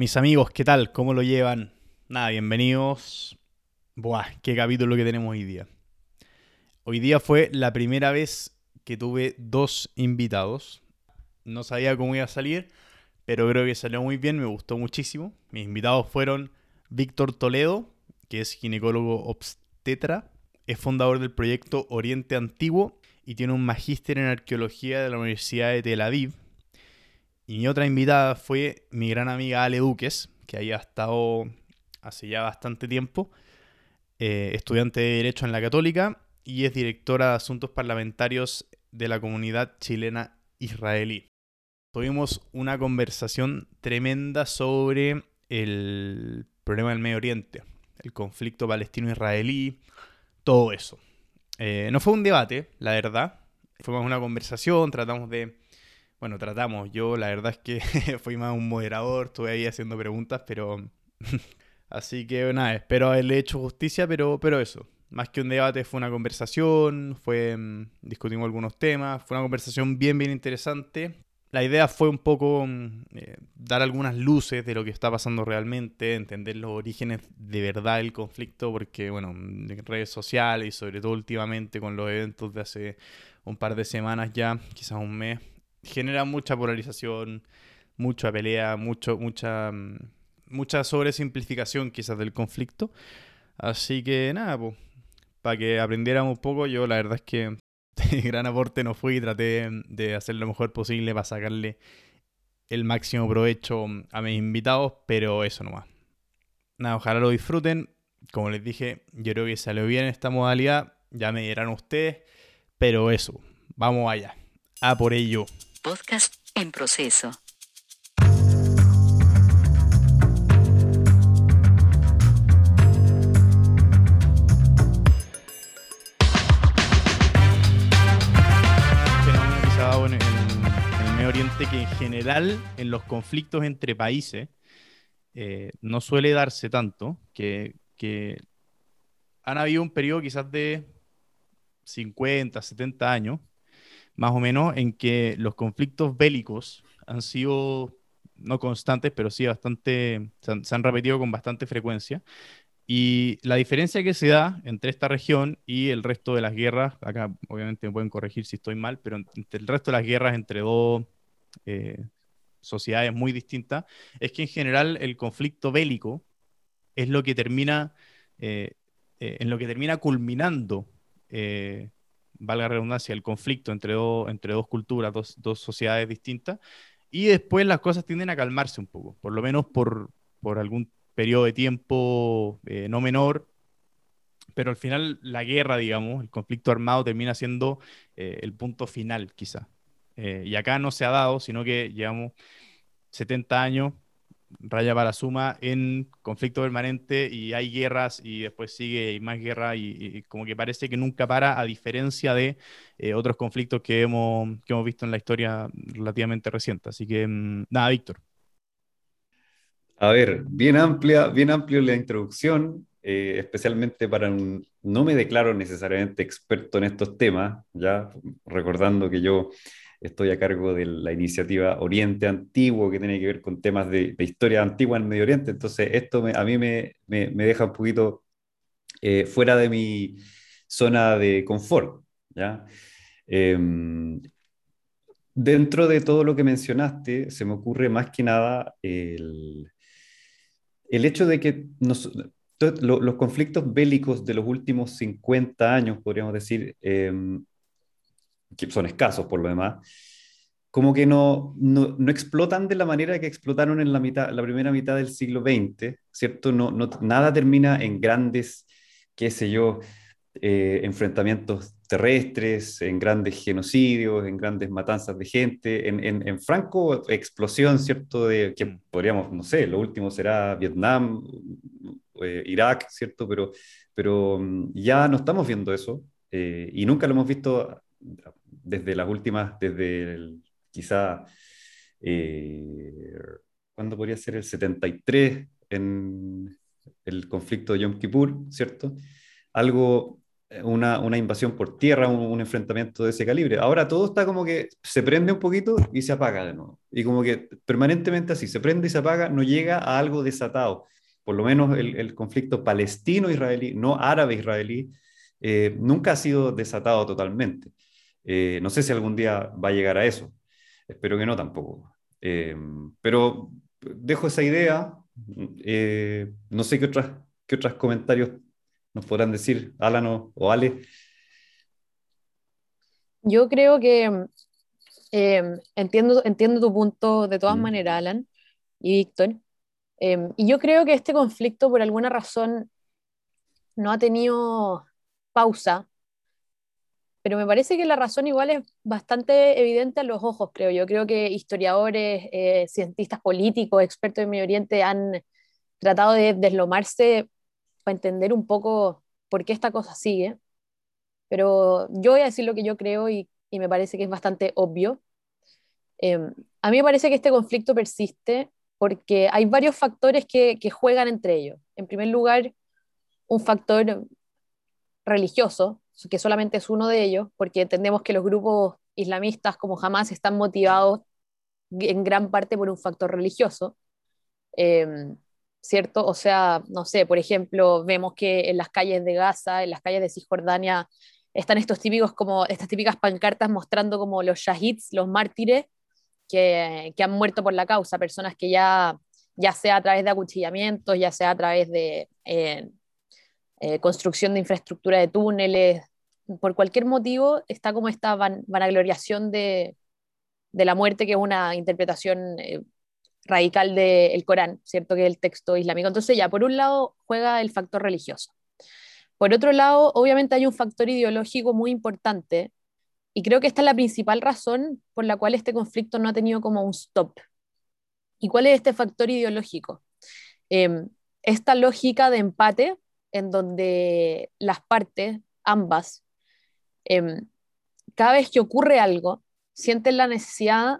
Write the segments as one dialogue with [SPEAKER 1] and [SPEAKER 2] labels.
[SPEAKER 1] Mis amigos, ¿qué tal? ¿Cómo lo llevan? Nada, bienvenidos. Buah, qué capítulo que tenemos hoy día. Hoy día fue la primera vez que tuve dos invitados. No sabía cómo iba a salir, pero creo que salió muy bien, me gustó muchísimo. Mis invitados fueron Víctor Toledo, que es ginecólogo obstetra, es fundador del proyecto Oriente Antiguo y tiene un magíster en arqueología de la Universidad de Tel Aviv. Y mi otra invitada fue mi gran amiga Ale Duques, que había estado hace ya bastante tiempo, eh, estudiante de Derecho en la Católica y es directora de Asuntos Parlamentarios de la comunidad chilena israelí. Tuvimos una conversación tremenda sobre el problema del Medio Oriente, el conflicto palestino-israelí, todo eso. Eh, no fue un debate, la verdad, fue más una conversación, tratamos de bueno, tratamos. Yo la verdad es que fui más un moderador, estuve ahí haciendo preguntas, pero... Así que nada, espero haberle hecho justicia, pero, pero eso. Más que un debate fue una conversación, fue mm, discutimos algunos temas, fue una conversación bien, bien interesante. La idea fue un poco mm, eh, dar algunas luces de lo que está pasando realmente, entender los orígenes de verdad del conflicto, porque, bueno, en redes sociales y sobre todo últimamente con los eventos de hace un par de semanas ya, quizás un mes, genera mucha polarización, mucha pelea, mucho, mucha, mm, mucha sobresimplificación quizás del conflicto. Así que nada, pues, para que aprendiéramos un poco, yo la verdad es que gran aporte no fui y traté de hacer lo mejor posible para sacarle el máximo provecho a mis invitados, pero eso nomás. Nada, ojalá lo disfruten. Como les dije, yo creo que salió bien esta modalidad, ya me dirán ustedes, pero eso, vamos allá, a por ello.
[SPEAKER 2] Podcast en proceso.
[SPEAKER 1] en, en, el Medio Oriente que en general en los conflictos entre países eh, no suele darse tanto, que, que han habido un periodo quizás de 50, 70 años más o menos, en que los conflictos bélicos han sido, no constantes, pero sí bastante, se han, repetido con bastante frecuencia. Y la diferencia que se da entre esta región y el resto de las guerras, acá obviamente me pueden corregir si estoy mal, pero entre el resto de las guerras entre dos eh, sociedades muy distintas, es que en general el conflicto bélico es lo que termina, eh, eh, en lo que termina culminando valga la redundancia, el conflicto entre, entre dos culturas, dos, sociedades distintas, y después las cosas tienden a calmarse un poco, por lo menos por, por algún periodo de tiempo eh, no menor, pero al final la guerra, digamos, el conflicto armado termina siendo eh, el punto final, quizá. Eh, y acá no se ha dado, sino que llevamos 70 años raya para suma en conflicto permanente y hay guerras y después sigue más guerra y, como que parece que nunca para a diferencia de eh, otros conflictos que hemos, que hemos visto en la historia relativamente reciente. Así que mm, nada, Víctor.
[SPEAKER 3] A ver, bien amplia, bien amplio la introducción, eh, especialmente para un, no me declaro necesariamente experto en estos temas, ya recordando que yo Estoy a cargo de la iniciativa Oriente Antiguo, que tiene que ver con temas de, historia antigua en Medio Oriente. Entonces, esto a mí me, deja un poquito eh, fuera de mi zona de confort. ¿ya? Em, dentro de todo lo que mencionaste, se me ocurre más que nada el, el hecho de que los conflictos bélicos de los últimos 50 años, podríamos decir, em, que son escasos por lo demás, como que no, no, no, explotan de la manera que explotaron en la, mitad, la primera mitad del siglo XX, ¿cierto? No, no, nada termina en grandes, qué sé yo, eh, enfrentamientos terrestres, en grandes genocidios, en grandes matanzas de gente, en, en, en, franco explosión, ¿cierto? De que mm. podríamos, no sé, lo último será Vietnam, eh, Irak, ¿cierto? Pero, pero mm, ya no estamos viendo eso eh, y nunca lo hemos visto desde las últimas, desde el, quizá, eh, ¿cuándo podría ser? El 73 en el conflicto de Yom Kippur, ¿cierto? Algo una, invasión por tierra, un, enfrentamiento de ese calibre. Ahora todo está como que se prende un poquito y se apaga de nuevo. Y como que permanentemente así, se prende y se apaga, no llega a algo desatado. Por lo menos el, el conflicto palestino-israelí, no árabe-israelí, eh, nunca ha sido desatado totalmente. Eh, no sé si algún día va a llegar a eso. Espero que no tampoco. Eh, pero dejo esa idea. no sé qué otras, qué otros comentarios nos podrán decir Alan o, Ale.
[SPEAKER 4] Yo creo que em, entiendo, entiendo tu punto de todas mm. maneras, Alan y Víctor. Em, y yo creo que este conflicto, por alguna razón, no ha tenido pausa, pero me parece que la razón igual es bastante evidente a los ojos, creo yo. Creo que historiadores, eh, cientistas políticos, expertos en Medio Oriente han tratado de deslomarse para entender un poco por qué esta cosa sigue. Pero yo voy a decir lo que yo creo y, y me parece que es bastante obvio. Em, a mí me parece que este conflicto persiste porque hay varios factores que, que juegan entre ellos. En primer lugar, un factor religioso, que solamente es uno de ellos, porque entendemos que los grupos islamistas como Hamas están motivados en gran parte por un factor religioso. Em, ¿cierto? O sea, no sé, por ejemplo, vemos que en las calles de Gaza, en las calles de Cisjordania, están estos típicos como, estas típicas pancartas mostrando como los shahids, los mártires que, que han muerto por la causa, personas que ya, ya sea a través de acuchillamientos, ya sea a través de eh, eh, construcción de infraestructura de túneles, por cualquier motivo está como esta van, vanagloriación de, de, la muerte, que es una interpretación eh, radical del Corán, ¿cierto? Que es el texto islámico. Entonces ya, por un lado juega el factor religioso. Por otro lado, obviamente hay un factor ideológico muy importante y creo que esta es la principal razón por la cual este conflicto no ha tenido como un stop. ¿Y cuál es este factor ideológico? Em, esta lógica de empate en donde las partes, ambas, em, cada vez que ocurre algo, sienten la necesidad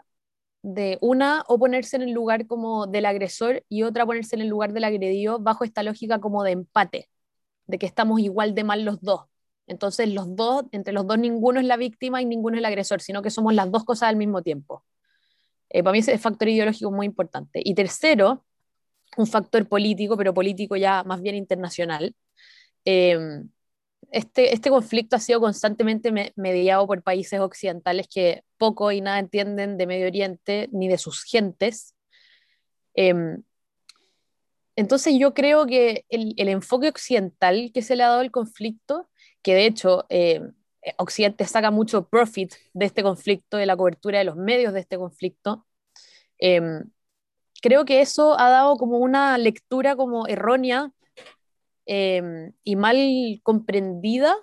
[SPEAKER 4] de una o ponerse en el lugar como del agresor y otra ponerse en el lugar del agredido bajo esta lógica como de empate, de que estamos igual de mal los dos. Entonces los dos, entre los dos ninguno es la víctima y ninguno es el agresor, sino que somos las dos cosas al mismo tiempo. Eh, para mí ese factor ideológico muy importante. Y tercero, un factor político, pero político ya más bien internacional. Eh, este, este conflicto ha sido constantemente mediado por países occidentales que poco y nada entienden de Medio Oriente ni de sus gentes. Em, entonces yo creo que el, enfoque occidental que se le ha dado al conflicto, que de hecho em, Occidente saca mucho profit de este conflicto, de la cobertura de los medios de este conflicto, em, creo que eso ha dado como una lectura como errónea Em, y mal comprendida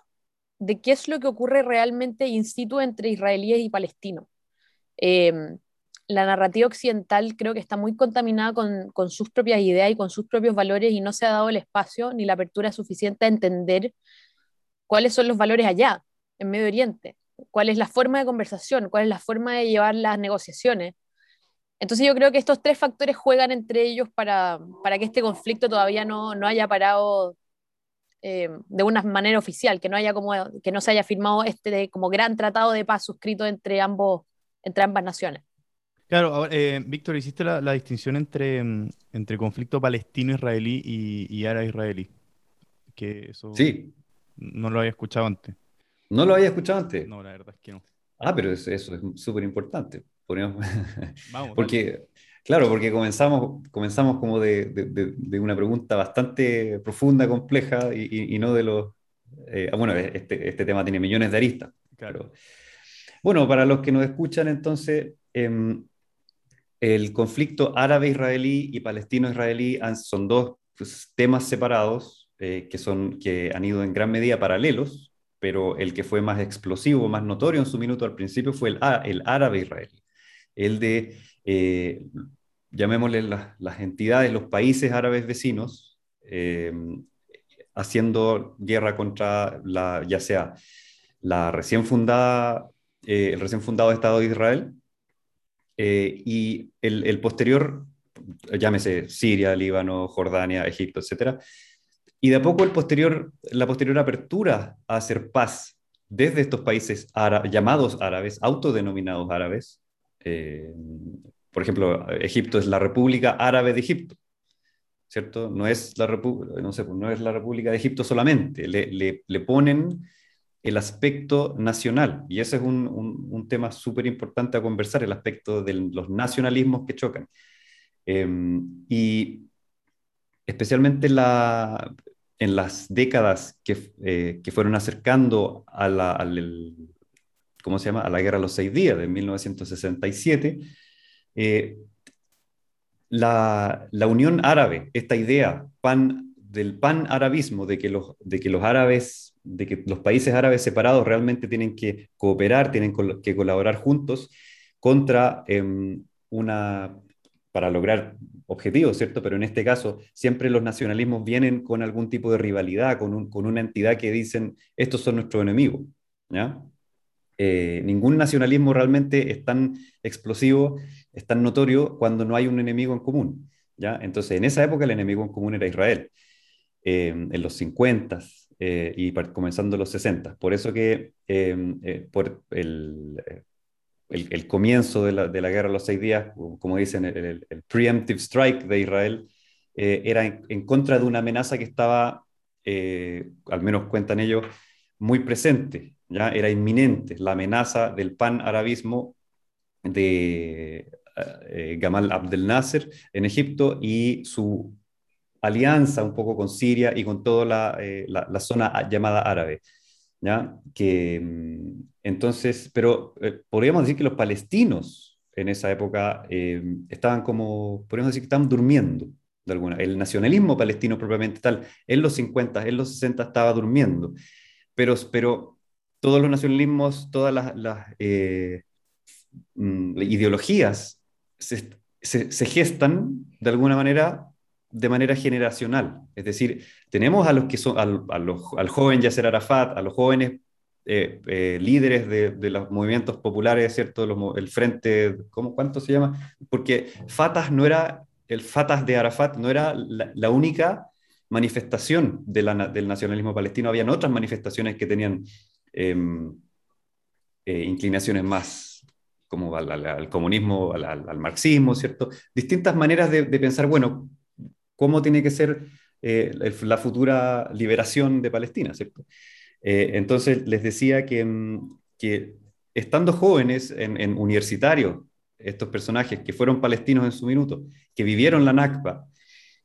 [SPEAKER 4] de qué es lo que ocurre realmente in situ entre israelíes y palestinos. Em, la narrativa occidental creo que está muy contaminada con, con, sus propias ideas y con sus propios valores y no se ha dado el espacio ni la apertura suficiente a entender cuáles son los valores allá, en Medio Oriente, cuál es la forma de conversación, cuál es la forma de llevar las negociaciones, entonces yo creo que estos tres factores juegan entre ellos para, para que este conflicto todavía no, no haya parado eh, de una manera oficial, que no, haya como, que no se haya firmado este como gran tratado de paz suscrito entre, ambos, entre ambas naciones.
[SPEAKER 1] Claro, eh, Víctor, hiciste la, la, distinción entre, mm, entre conflicto palestino-israelí y, y árabe-israelí. Que eso
[SPEAKER 3] sí.
[SPEAKER 1] no lo había escuchado antes.
[SPEAKER 3] ¿No lo había escuchado antes?
[SPEAKER 1] No, la verdad es que no.
[SPEAKER 3] Ah, pero eso, eso es súper importante. porque, claro, porque comenzamos, comenzamos como de, de, una pregunta bastante profunda, compleja, y, y, no de los... Eh, bueno, este, este, tema tiene millones de aristas. Claro. Bueno, para los que nos escuchan, entonces, em, el conflicto árabe-israelí y palestino-israelí son dos pues, temas separados eh, que, son, que han ido en gran medida paralelos, pero el que fue más explosivo, más notorio en su minuto al principio fue el, el árabe-israelí el de, eh, llamémosle las entidades, los países árabes vecinos, eh, haciendo guerra contra la, ya sea la recién fundada, eh, el recién fundado Estado de Israel y el, posterior, llámese Siria, Líbano, Jordania, Egipto, etcétera, y de a poco el posterior, la posterior apertura a hacer paz desde estos países llamados árabes, autodenominados árabes, eh, por ejemplo, Egipto es la República Árabe de Egipto, ¿cierto? No es la, no sé, no es la República de Egipto solamente, le, le, le ponen el aspecto nacional, y ese es un, un, tema súper importante a conversar, el aspecto de los nacionalismos que chocan. Em, y especialmente la, en las décadas que, eh, que fueron acercando a la, al, ¿cómo se llama? a la Guerra de los Seis Días de 1967, eh, la, la, Unión Árabe, esta idea pan, del pan-arabismo, de, que los, de que los árabes, de que los países árabes separados realmente tienen que cooperar, tienen que colaborar juntos contra em, una, para lograr objetivos, ¿cierto? Pero en este caso, siempre los nacionalismos vienen con algún tipo de rivalidad, con, con una entidad que dicen, estos son nuestros enemigos, ¿ya? Eh, ningún nacionalismo realmente es tan explosivo, es tan notorio cuando no hay un enemigo en común, ¿ya? Entonces, en esa época el enemigo en común era Israel, eh, en los 50 eh, y comenzando los 60. Por eso que por el, el, comienzo de la, de la, guerra de los seis días, como dicen, el, preemptive strike de Israel, eh, era en, contra de una amenaza que estaba, eh, al menos cuentan ellos, muy presente, ¿ya? era inminente, la amenaza del pan-arabismo de eh, Gamal Abdel Nasser en Egipto y su alianza un poco con Siria y con toda la, la, la zona llamada árabe. ¿ya? Que, mm, entonces, pero eh, podríamos decir que los palestinos en esa época eh, estaban como, podríamos decir que estaban durmiendo de alguna. El nacionalismo palestino propiamente tal, en los 50, en los 60 estaba durmiendo, pero, pero todos los nacionalismos, todas las, las eh, mm, ideologías se, gestan de alguna manera de manera generacional. Es decir, tenemos a los que son, al, al joven Yasser Arafat, a los jóvenes eh, eh, líderes de, los movimientos populares, ¿cierto? el frente, ¿cómo, ¿cuánto se llama? Porque Fatah no era, el Fatah de Arafat no era la, única manifestación del nacionalismo palestino, habían otras manifestaciones que tenían em, eh, inclinaciones más como al, comunismo, al, marxismo, ¿cierto? Distintas maneras de, pensar, bueno, cómo tiene que ser eh, la futura liberación de Palestina, ¿cierto? Eh, entonces les decía que, mm, que estando jóvenes en, universitarios, estos personajes que fueron palestinos en su minuto, que vivieron la Nakba,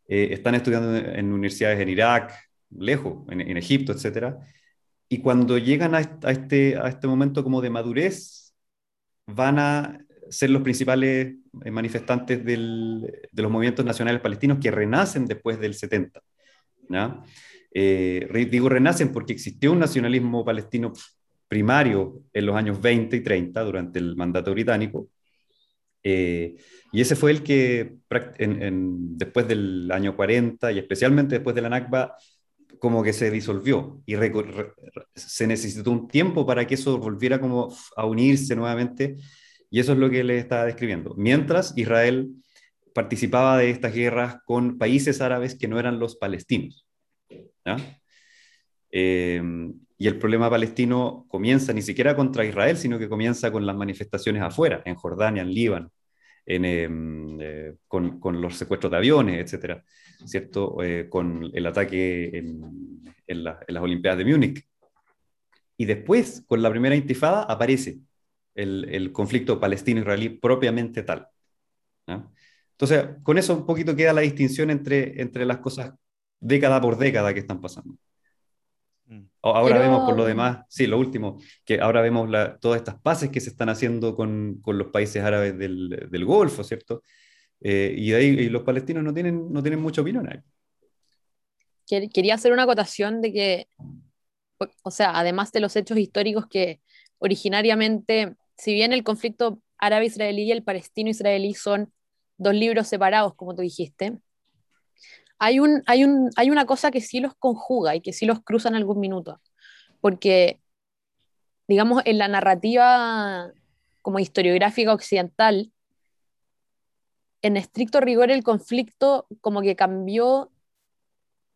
[SPEAKER 3] eh, están estudiando en, universidades en Irak, lejos, en, Egipto, etc. Y cuando llegan a, este, a este momento como de madurez, van a ser los principales eh, manifestantes de los movimientos nacionales palestinos que renacen después del 70. Eh, digo renacen porque existió un nacionalismo palestino primario en los años 20 y 30 durante el mandato británico. Eh, y ese fue el que después del año 40 y especialmente después de la Nakba, como que se disolvió y se necesitó un tiempo para que eso volviera como a unirse nuevamente y eso es lo que le estaba describiendo. Mientras Israel participaba de estas guerras con países árabes que no eran los palestinos. Em, y el problema palestino comienza ni siquiera contra Israel, sino que comienza con las manifestaciones afuera, en Jordania, en Líbano, em, eh, con, con, los secuestros de aviones, etcétera, ¿cierto? Eh, con el ataque en, en, en las Olimpiadas de Múnich. Y después, con la primera intifada, aparece el, conflicto palestino-israelí propiamente tal. Entonces, con eso un poquito queda la distinción entre, entre las cosas década por década que están pasando. Mm. Ahora vemos por lo demás, sí, lo último, que ahora vemos todas estas paces que se están haciendo con, con los países árabes del, del Golfo, ¿cierto? Eh, y de ahí y los palestinos no tienen, no tienen mucha opinión ahí.
[SPEAKER 4] Quería hacer una acotación de que, o sea, además de los hechos históricos que originariamente si bien el conflicto árabe-israelí y el palestino-israelí son dos libros separados, como tú dijiste, hay, un, hay, un, hay una cosa que sí los conjuga y que sí los cruza en algún minuto, porque, digamos, en la narrativa como historiográfica occidental, en estricto rigor el conflicto como que cambió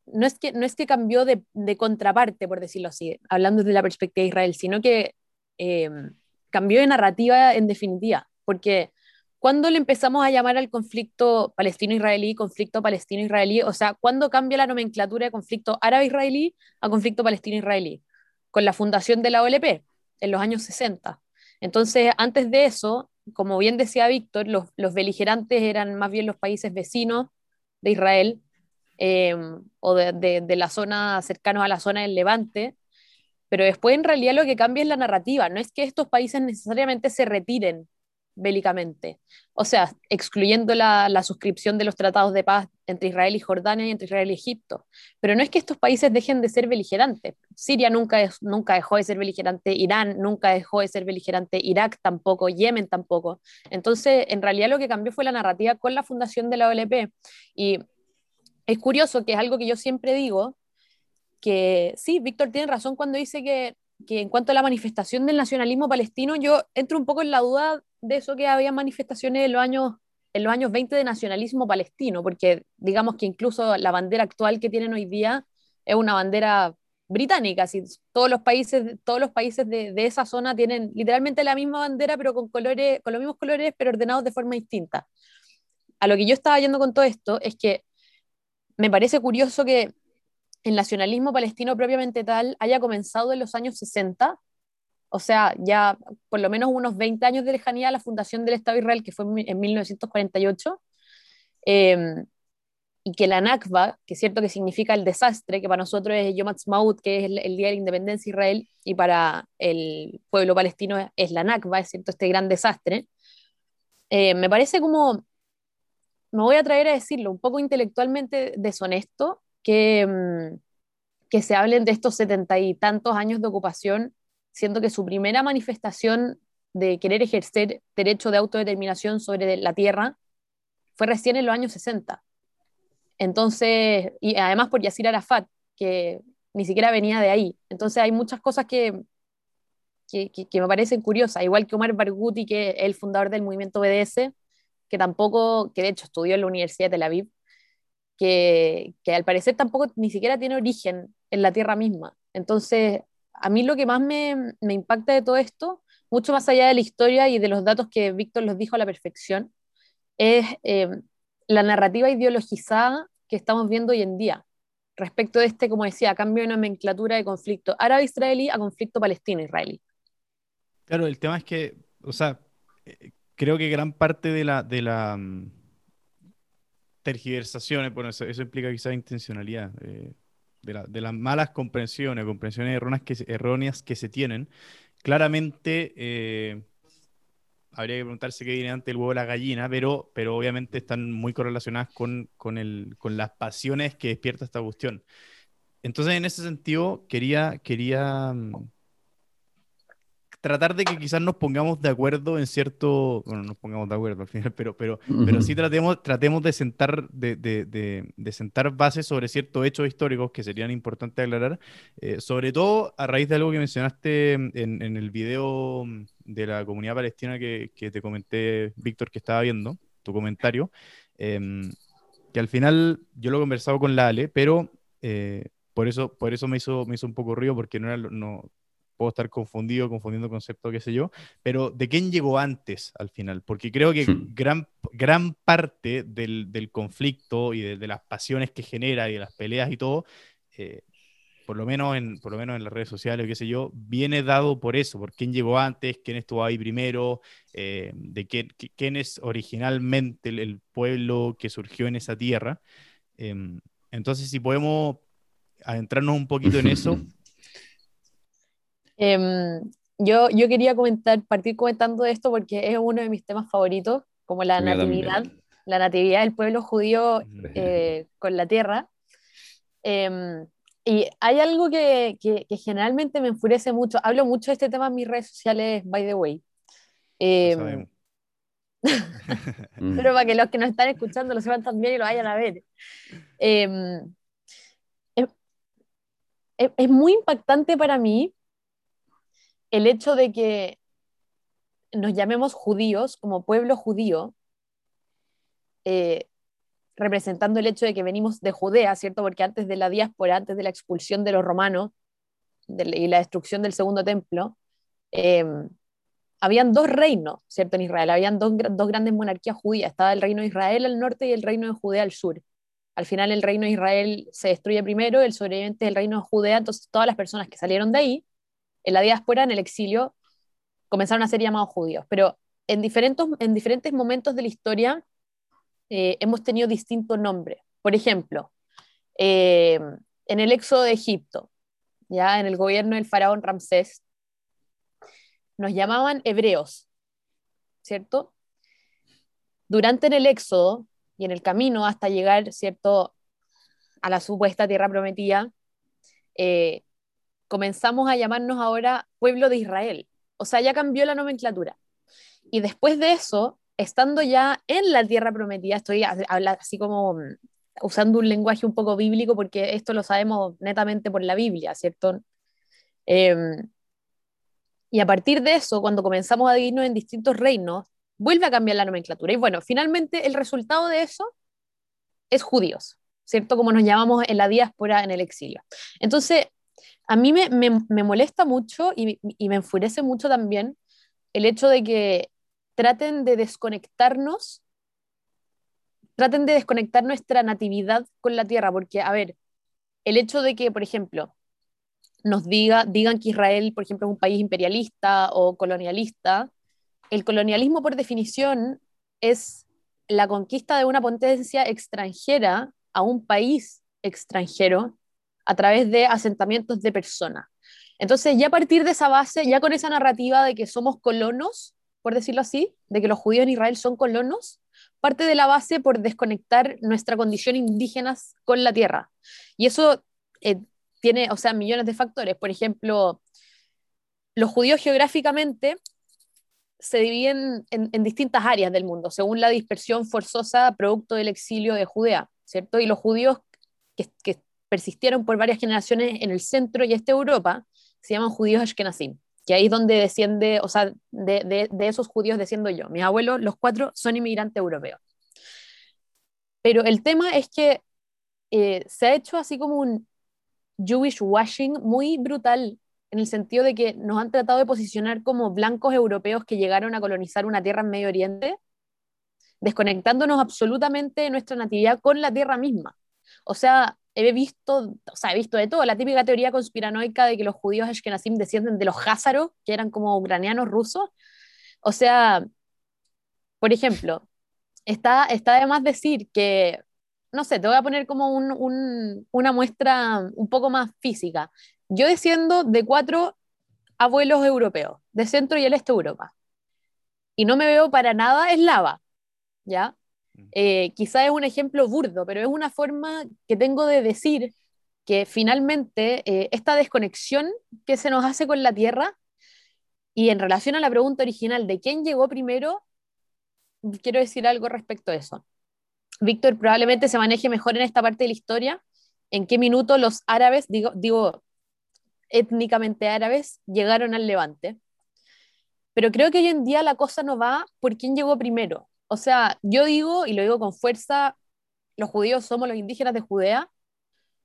[SPEAKER 4] no es que, no es que cambió de, contraparte, por decirlo así, hablando desde la perspectiva de Israel, sino que eh, cambió de narrativa en definitiva, porque cuando le empezamos a llamar al conflicto palestino-israelí, conflicto palestino-israelí? O sea, ¿cuándo cambia la nomenclatura de conflicto árabe-israelí a conflicto palestino-israelí? Con la fundación de la OLP en los años 60. Entonces, antes de eso, como bien decía Víctor, los, beligerantes eran más bien los países vecinos de Israel eh, o de, de, de, la zona cercanos a la zona del Levante, pero después en realidad lo que cambia es la narrativa, no es que estos países necesariamente se retiren bélicamente. O sea, excluyendo la, la, suscripción de los tratados de paz entre Israel y Jordania y entre Israel y Egipto. Pero no es que estos países dejen de ser beligerantes. Siria nunca, es, nunca dejó de ser beligerante, Irán nunca dejó de ser beligerante, Irak tampoco, Yemen tampoco. Entonces, en realidad lo que cambió fue la narrativa con la fundación de la OLP. Y es curioso que es algo que yo siempre digo, que sí, Víctor tiene razón cuando dice que que en cuanto a la manifestación del nacionalismo palestino, yo entro un poco en la duda de eso que había manifestaciones en los años, en los años 20 de nacionalismo palestino, porque digamos que incluso la bandera actual que tienen hoy día es una bandera británica, si todos los países, todos los países de, de, esa zona tienen literalmente la misma bandera, pero con, colores, con los mismos colores, pero ordenados de forma distinta. A lo que yo estaba yendo con todo esto es que me parece curioso que el nacionalismo palestino propiamente tal haya comenzado en los años 60, o sea, ya por lo menos unos 20 años de lejanía a la fundación del Estado de Israel, que fue en 1948, eh, y que la Nakba, que es cierto que significa el desastre, que para nosotros es Yom Ha'atzmaut, que es el, Día de la Independencia de Israel, y para el pueblo palestino es la Nakba, es cierto, este gran desastre, eh, me parece como, me voy a traer a decirlo, un poco intelectualmente deshonesto, que, mm, que se hablen de estos setenta y tantos años de ocupación, siendo que su primera manifestación de querer ejercer derecho de autodeterminación sobre la tierra fue recién en los años 60. Entonces, y además por Yasir Arafat, que ni siquiera venía de ahí. Entonces hay muchas cosas que, que, que, que me parecen curiosas, igual que Omar Barghouti, que es el fundador del movimiento BDS, que tampoco, que de hecho estudió en la Universidad de Tel Aviv, que, que, al parecer tampoco ni siquiera tiene origen en la tierra misma. Entonces, a mí lo que más me, me, impacta de todo esto, mucho más allá de la historia y de los datos que Víctor los dijo a la perfección, es eh, la narrativa ideologizada que estamos viendo hoy en día respecto de este, como decía, cambio de nomenclatura de conflicto árabe-israelí a conflicto palestino-israelí.
[SPEAKER 1] Claro, el tema es que, o sea, eh, creo que gran parte de la, de la mm, tergiversaciones, bueno, eso, eso implica quizás intencionalidad, eh, de, la, de, las malas comprensiones, comprensiones erróneas que, erróneas que se tienen, claramente eh, habría que preguntarse qué viene antes el huevo o la gallina, pero, pero obviamente están muy correlacionadas con, con, el, con las pasiones que despierta esta cuestión. Entonces, en ese sentido, quería, quería mm, tratar de que quizás nos pongamos de acuerdo en cierto, bueno, nos pongamos de acuerdo al final, pero, pero, uh -huh. pero sí tratemos, tratemos de sentar, de, de, de, de, sentar bases sobre ciertos hechos históricos que serían importantes aclarar, eh, sobre todo a raíz de algo que mencionaste en, en el video de la comunidad palestina que, que te comenté, Víctor, que estaba viendo, tu comentario, eh, que al final yo lo he conversado con la Ale, pero eh, por eso, por eso me, hizo, me hizo un poco ruido, porque no era, no, puedo estar confundido, confundiendo conceptos, qué sé yo, pero ¿de quién llegó antes al final? Porque creo que sí. gran, gran parte del, del conflicto y de, de, las pasiones que genera y de las peleas y todo, eh, por, lo menos en, por lo menos en las redes sociales, qué sé yo, viene dado por eso, por quién llegó antes, quién estuvo ahí primero, eh, de quién, quién, es originalmente el, el, pueblo que surgió en esa tierra. Eh, entonces, si podemos adentrarnos un poquito en eso.
[SPEAKER 4] Eh, yo, yo quería comentar, partir comentando esto porque es uno de mis temas favoritos, como la Mira natividad, también. la natividad del pueblo judío eh, con la tierra. Eh, y hay algo que, que, que, generalmente me enfurece mucho, hablo mucho de este tema en mis redes sociales, by the way. Em, pero para que los que nos están escuchando lo sepan también y lo vayan a ver. Em, es, es muy impactante para mí el hecho de que nos llamemos judíos como pueblo judío, eh, representando el hecho de que venimos de Judea, ¿cierto? Porque antes de la diáspora, antes de la expulsión de los romanos y la destrucción del segundo templo, em, habían dos reinos, ¿cierto? En Israel, habían dos, dos, grandes monarquías judías, estaba el reino de Israel al norte y el reino de Judea al sur. Al final el reino de Israel se destruye primero, el sobreviviente es el reino de Judea, entonces todas las personas que salieron de ahí, en la diáspora, en el exilio, comenzaron a ser llamados judíos. Pero en diferentes, en diferentes momentos de la historia eh, hemos tenido distintos nombres. Por ejemplo, eh, en el éxodo de Egipto, ya en el gobierno del faraón Ramsés, nos llamaban hebreos, ¿cierto? Durante el éxodo y en el camino hasta llegar, ¿cierto?, a la supuesta tierra prometida, eh, comenzamos a llamarnos ahora pueblo de Israel. O sea, ya cambió la nomenclatura. Y después de eso, estando ya en la tierra prometida, estoy hablando así como mm, usando un lenguaje un poco bíblico, porque esto lo sabemos netamente por la Biblia, ¿cierto? Em, y a partir de eso, cuando comenzamos a dividirnos en distintos reinos, vuelve a cambiar la nomenclatura. Y bueno, finalmente el resultado de eso es judíos, ¿cierto? Como nos llamamos en la diáspora, en el exilio. Entonces, a mí me, me, molesta mucho y, y, me enfurece mucho también el hecho de que traten de desconectarnos, traten de desconectar nuestra natividad con la tierra, porque, a ver, el hecho de que, por ejemplo, nos diga, digan que Israel, por ejemplo, es un país imperialista o colonialista, el colonialismo, por definición, es la conquista de una potencia extranjera a un país extranjero a través de asentamientos de personas. Entonces, ya a partir de esa base, ya con esa narrativa de que somos colonos, por decirlo así, de que los judíos en Israel son colonos, parte de la base por desconectar nuestra condición indígena con la tierra. Y eso eh, tiene, o sea, millones de factores. Por ejemplo, los judíos geográficamente se dividen en, distintas áreas del mundo, según la dispersión forzosa producto del exilio de Judea, ¿cierto? Y los judíos que, que persistieron por varias generaciones en el centro y este Europa se llaman judíos ashkenazim, que ahí es donde desciende, o sea, de, de, esos judíos desciendo yo. Mis abuelos, los cuatro, son inmigrantes europeos. Pero el tema es que eh, se ha hecho así como un Jewish washing muy brutal en el sentido de que nos han tratado de posicionar como blancos europeos que llegaron a colonizar una tierra en Medio Oriente, desconectándonos absolutamente de nuestra natividad con la tierra misma. O sea, he visto, o sea, he visto de todo, la típica teoría conspiranoica de que los judíos ashkenazim descienden de los házaros, que eran como ucranianos rusos. O sea, por ejemplo, está, está de decir que, no sé, te voy a poner como una muestra un poco más física. Yo desciendo de cuatro abuelos europeos, de centro y el este de Europa. Y no me veo para nada eslava, ¿ya? Mm. Eh, quizá es un ejemplo burdo, pero es una forma que tengo de decir que finalmente eh, esta desconexión que se nos hace con la Tierra y en relación a la pregunta original de quién llegó primero, quiero decir algo respecto a eso. Víctor probablemente se maneje mejor en esta parte de la historia, en qué minuto los árabes, digo, digo étnicamente árabes, llegaron al Levante. Pero creo que hoy en día la cosa no va por quién llegó primero, o sea, yo digo, y lo digo con fuerza, los judíos somos los indígenas de Judea,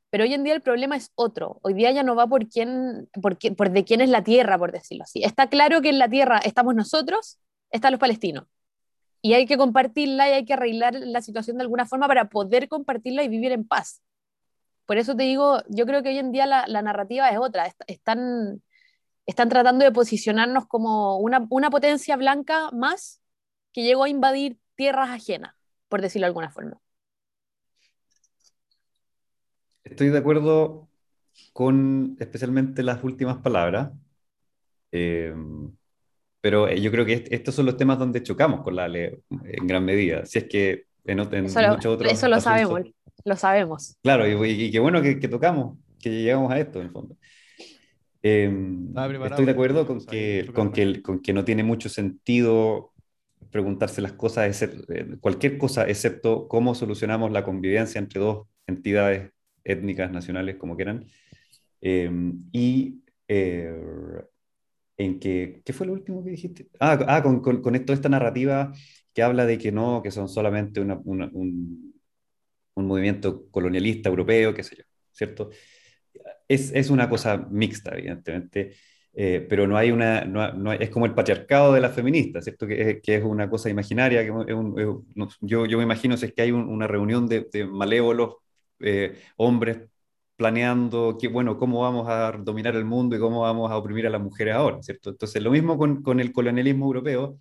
[SPEAKER 4] pero hoy en día el problema es otro. Hoy día ya no va por quién, por, por de quién es la tierra, por decirlo así. Está claro que en la tierra estamos nosotros, están los palestinos. Y hay que compartirla y hay que arreglar la situación de alguna forma para poder compartirla y vivir en paz. Por eso te digo, yo creo que hoy en día la, la narrativa es otra. Están, están tratando de posicionarnos como una, una potencia blanca más que llegó a invadir tierras ajenas, por decirlo de alguna forma.
[SPEAKER 3] Estoy de acuerdo con especialmente las últimas palabras, eh, pero eh, yo creo que estos son los temas donde chocamos con la ley en gran medida. Si es que en,
[SPEAKER 4] eso muchos lo, otros. Eso lo sabemos, lo sabemos.
[SPEAKER 3] Claro, y, qué bueno que, tocamos, que llegamos a esto en el fondo. Eh, estoy de acuerdo con que, con, que, con que no tiene mucho sentido preguntarse las cosas, eh, cualquier cosa, excepto cómo solucionamos la convivencia entre dos entidades étnicas, nacionales, como quieran. Em, y eh, en que, ¿qué fue lo último que dijiste? Ah, ah con, con, con, toda esta narrativa que habla de que no, que son solamente una, un, un movimiento colonialista europeo, qué sé yo, ¿cierto? Es, es una cosa mixta, evidentemente. Eh, pero no hay una, no, es como el patriarcado de las feministas, ¿cierto? Que es, que es una cosa imaginaria, que yo, yo me imagino si es que hay una reunión de, malévolos eh, hombres planeando que, bueno, cómo vamos a dominar el mundo y cómo vamos a oprimir a las mujeres ahora, ¿cierto? Entonces, lo mismo con, con el colonialismo europeo,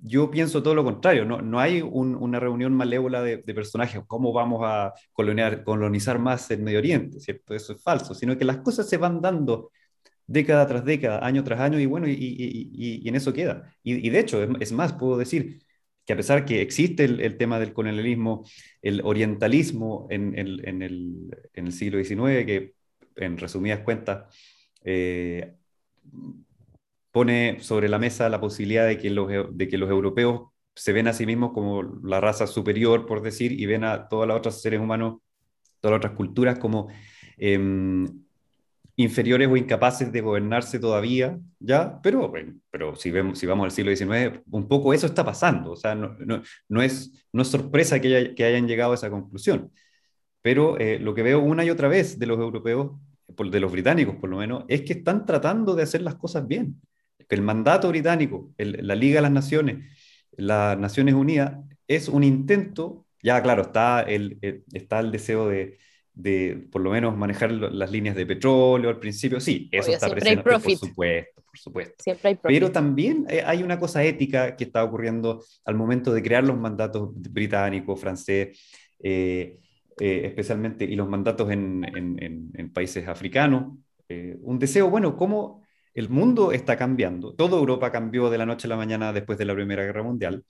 [SPEAKER 3] yo pienso todo lo contrario, no, no hay una reunión malévola de, de, personajes, cómo vamos a colonizar más el Medio Oriente, ¿cierto? Eso es falso, sino que las cosas se van dando década tras década, año tras año, y bueno, y, en eso queda. Y, de hecho, es, más, puedo decir que a pesar que existe el, tema del colonialismo, el orientalismo en, el, siglo XIX, que en resumidas cuentas eh, pone sobre la mesa la posibilidad de que, los, de que los europeos se ven a sí mismos como la raza superior, por decir, y ven a todos los otros seres humanos, todas las otras culturas como... Em, inferiores o incapaces de gobernarse todavía, ¿ya? Pero, pero si, vemos, si vamos al siglo XIX, un poco eso está pasando, o sea, no, no, no es, no es sorpresa que, que, hayan llegado a esa conclusión. Pero eh, lo que veo una y otra vez de los europeos, de los británicos por lo menos, es que están tratando de hacer las cosas bien. El mandato británico, la Liga de las Naciones, las Naciones Unidas, es un intento, ya claro, está el, está el deseo de, de por lo menos manejar las líneas de petróleo al principio, sí, eso está presente, por supuesto, por supuesto.
[SPEAKER 4] Siempre hay
[SPEAKER 3] Pero también eh, hay una cosa ética que está ocurriendo al momento de crear los mandatos británico, francés, eh, eh, especialmente, y los mandatos en, en, en, países africanos. un deseo, bueno, ¿cómo el mundo está cambiando? Toda Europa cambió de la noche a la mañana después de la Primera Guerra Mundial.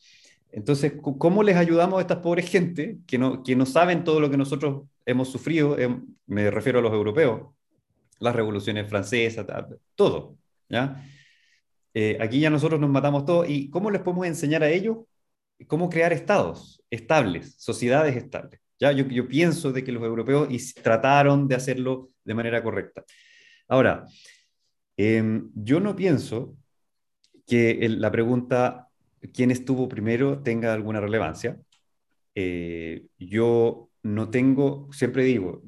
[SPEAKER 3] Entonces, ¿cómo les ayudamos a estas pobres gente que no, que no saben todo lo que nosotros hemos sufrido? Em, me refiero a los europeos, las revoluciones francesas, todo. ¿ya? Eh, aquí ya nosotros nos matamos todos. ¿Y cómo les podemos enseñar a ellos cómo crear estados estables, sociedades estables? ¿ya? Yo, yo pienso de que los europeos trataron de hacerlo de manera correcta. Ahora, em, yo no pienso que la pregunta quién estuvo primero tenga alguna relevancia. Eh, yo no tengo, siempre digo,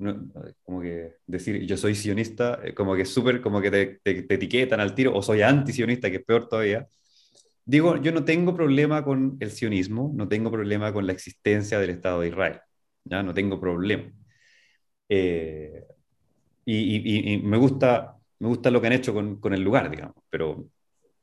[SPEAKER 3] como que decir yo soy sionista, eh, como que súper, como que te, etiquetan al tiro, o soy anti-sionista, que es peor todavía. Digo, yo no tengo problema con el sionismo, no tengo problema con la existencia del Estado de Israel, ya no tengo problema. Eh, y, me, gusta, me gusta lo que han hecho con, con el lugar, digamos, pero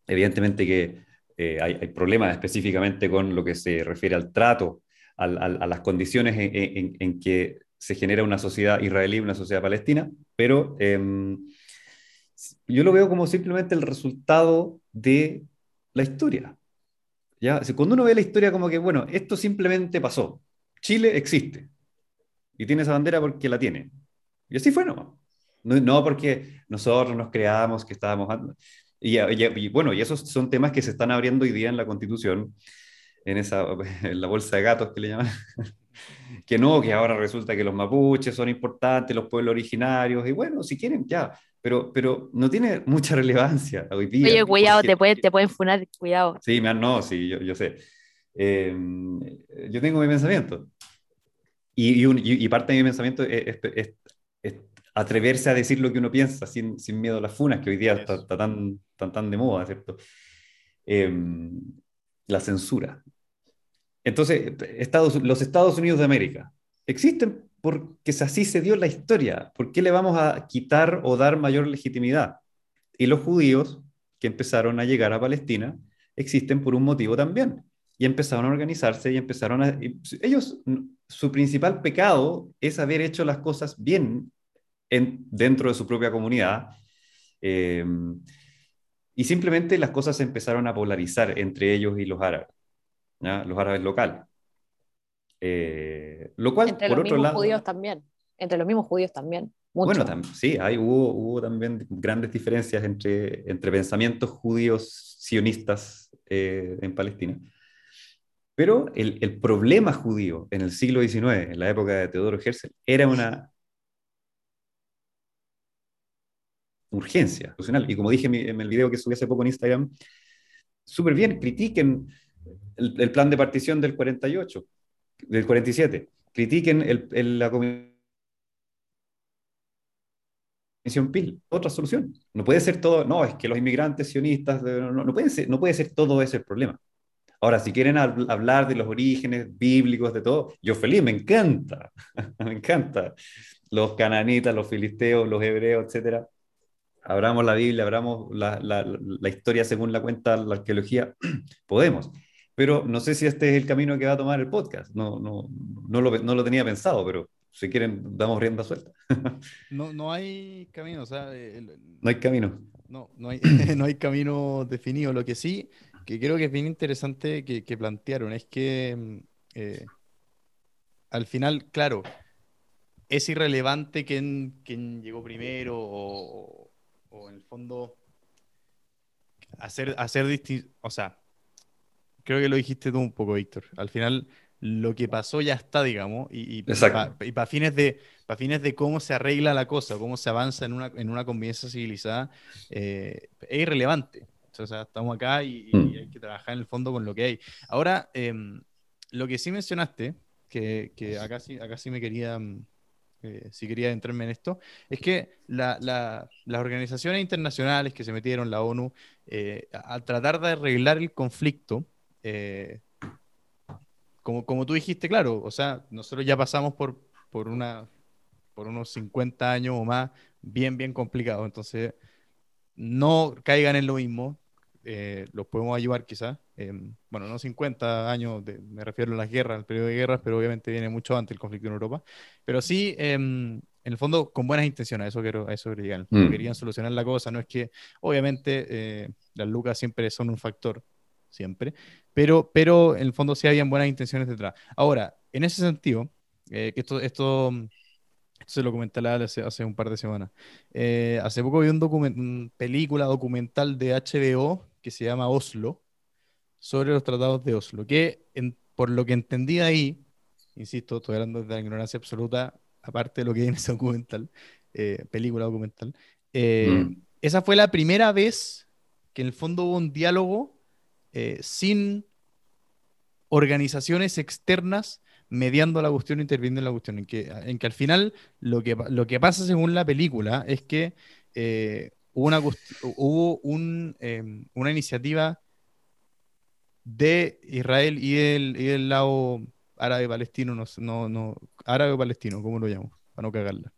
[SPEAKER 3] evidentemente que eh, hay, problemas específicamente con lo que se refiere al trato, a las condiciones en, que se genera una sociedad israelí, una sociedad palestina, pero em, yo lo veo como simplemente el resultado de la historia. ¿ya? cuando uno ve la historia como que, bueno, esto simplemente pasó, Chile existe y tiene esa bandera porque la tiene. Y así fue, ¿no? No, no porque nosotros nos creamos que estábamos... Y, bueno, y esos son temas que se están abriendo hoy día en la Constitución, en, esa, en la bolsa de gatos que le llaman. que no, que ahora resulta que los mapuches son importantes, los pueblos originarios, y bueno, si quieren, ya, pero, pero no tiene mucha relevancia hoy día.
[SPEAKER 4] Oye, cuidado, te, pueden, te pueden funar, cuidado.
[SPEAKER 3] Sí, no, sí, yo, yo sé. Em, yo tengo mi pensamiento. Y, y, y, parte de mi pensamiento es, atreverse a decir lo que uno piensa sin, sin miedo a las funas, que hoy día está, tan, tan, tan de moda, ¿cierto? Em, la censura. Entonces, Estados, los Estados Unidos de América existen porque así se dio la historia. ¿Por qué le vamos a quitar o dar mayor legitimidad? Y los judíos que empezaron a llegar a Palestina existen por un motivo también. Y empezaron a organizarse y empezaron a... Ellos, su principal pecado es haber hecho las cosas bien dentro de su propia comunidad. Eh, y simplemente las cosas se empezaron a polarizar entre ellos y los árabes, los árabes locales. Eh, lo cual,
[SPEAKER 4] entre por los otro mismos lado, judíos también. Entre los mismos judíos también.
[SPEAKER 3] Bueno, sí, hay, hubo, hubo, también grandes diferencias entre, entre pensamientos judíos sionistas eh, en Palestina. Pero el, el, problema judío en el siglo XIX, en la época de Teodoro Herzl, era una urgencia Y como dije en el video que subí hace poco en Instagram, súper bien, critiquen el, plan de partición del 48, del 47, critiquen el, el, la comisión PIL, otra solución. No puede ser todo, no, es que los inmigrantes sionistas, no, pueden no puede ser todo ese el problema. Ahora, si quieren hablar de los orígenes bíblicos, de todo, yo feliz, me encanta, me encanta. Los cananitas, los filisteos, los hebreos, etcétera. Abramos la Biblia, abramos la, la, la historia según la cuenta la arqueología, podemos. Pero no sé si este es el camino que va a tomar el podcast. No, no, no, lo, no lo tenía pensado, pero si quieren, damos rienda suelta.
[SPEAKER 1] no, no hay camino, o sea,
[SPEAKER 3] no hay camino.
[SPEAKER 1] No, no hay, no hay camino definido. Lo que sí, que creo que es bien interesante que, que plantearon, es que mm, eh, al final, claro, es irrelevante quién, quién llegó primero o, o, en el fondo hacer, hacer distinto, o sea, creo que lo dijiste tú un poco, Víctor. Al final, lo que pasó ya está, digamos, y, y para fines, de, fines de cómo se arregla la cosa, cómo se avanza en una, en una convivencia civilizada, eh, es irrelevante. O sea, estamos acá y, mm. hay que trabajar en el fondo con lo que hay. Ahora, em, lo que sí mencionaste, que, que, acá, sí, acá sí me quería, mm, si quería entrarme en esto, es que la, la, las organizaciones internacionales que se metieron, la ONU, eh, al tratar de arreglar el conflicto, eh, como, como tú dijiste, claro, o sea, nosotros ya pasamos por, por, una, por unos 50 años o más bien, bien complicados, entonces no caigan en lo mismo, eh, los podemos ayudar quizás, bueno, no 50 años, me refiero a las guerras, al periodo de guerras, pero obviamente viene mucho antes el conflicto en Europa, pero sí, em, en el fondo, con buenas intenciones, eso quiero, a eso querían, mm. querían solucionar la cosa, no es que, obviamente, eh, las lucas siempre son un factor, siempre, pero, pero en el fondo sí habían buenas intenciones detrás. Ahora, en ese sentido, eh, que esto, esto, se lo comenté hace, hace un par de semanas, eh, hace poco vi un una película documental de HBO que se llama Oslo, sobre los tratados de Oslo, que por lo que entendí ahí, insisto, estoy hablando de la ignorancia absoluta, aparte de lo que hay en ese documental, eh, película documental, mm. esa fue la primera vez que en el fondo hubo un diálogo eh, sin organizaciones externas mediando la cuestión, interviniendo en la cuestión, en que, en que al final lo que, lo que pasa según la película es que eh, hubo, una, hubo em, una iniciativa de Israel y del, y del lado árabe-palestino, no, no, no árabe-palestino, ¿cómo lo llamo? Para no cagarla.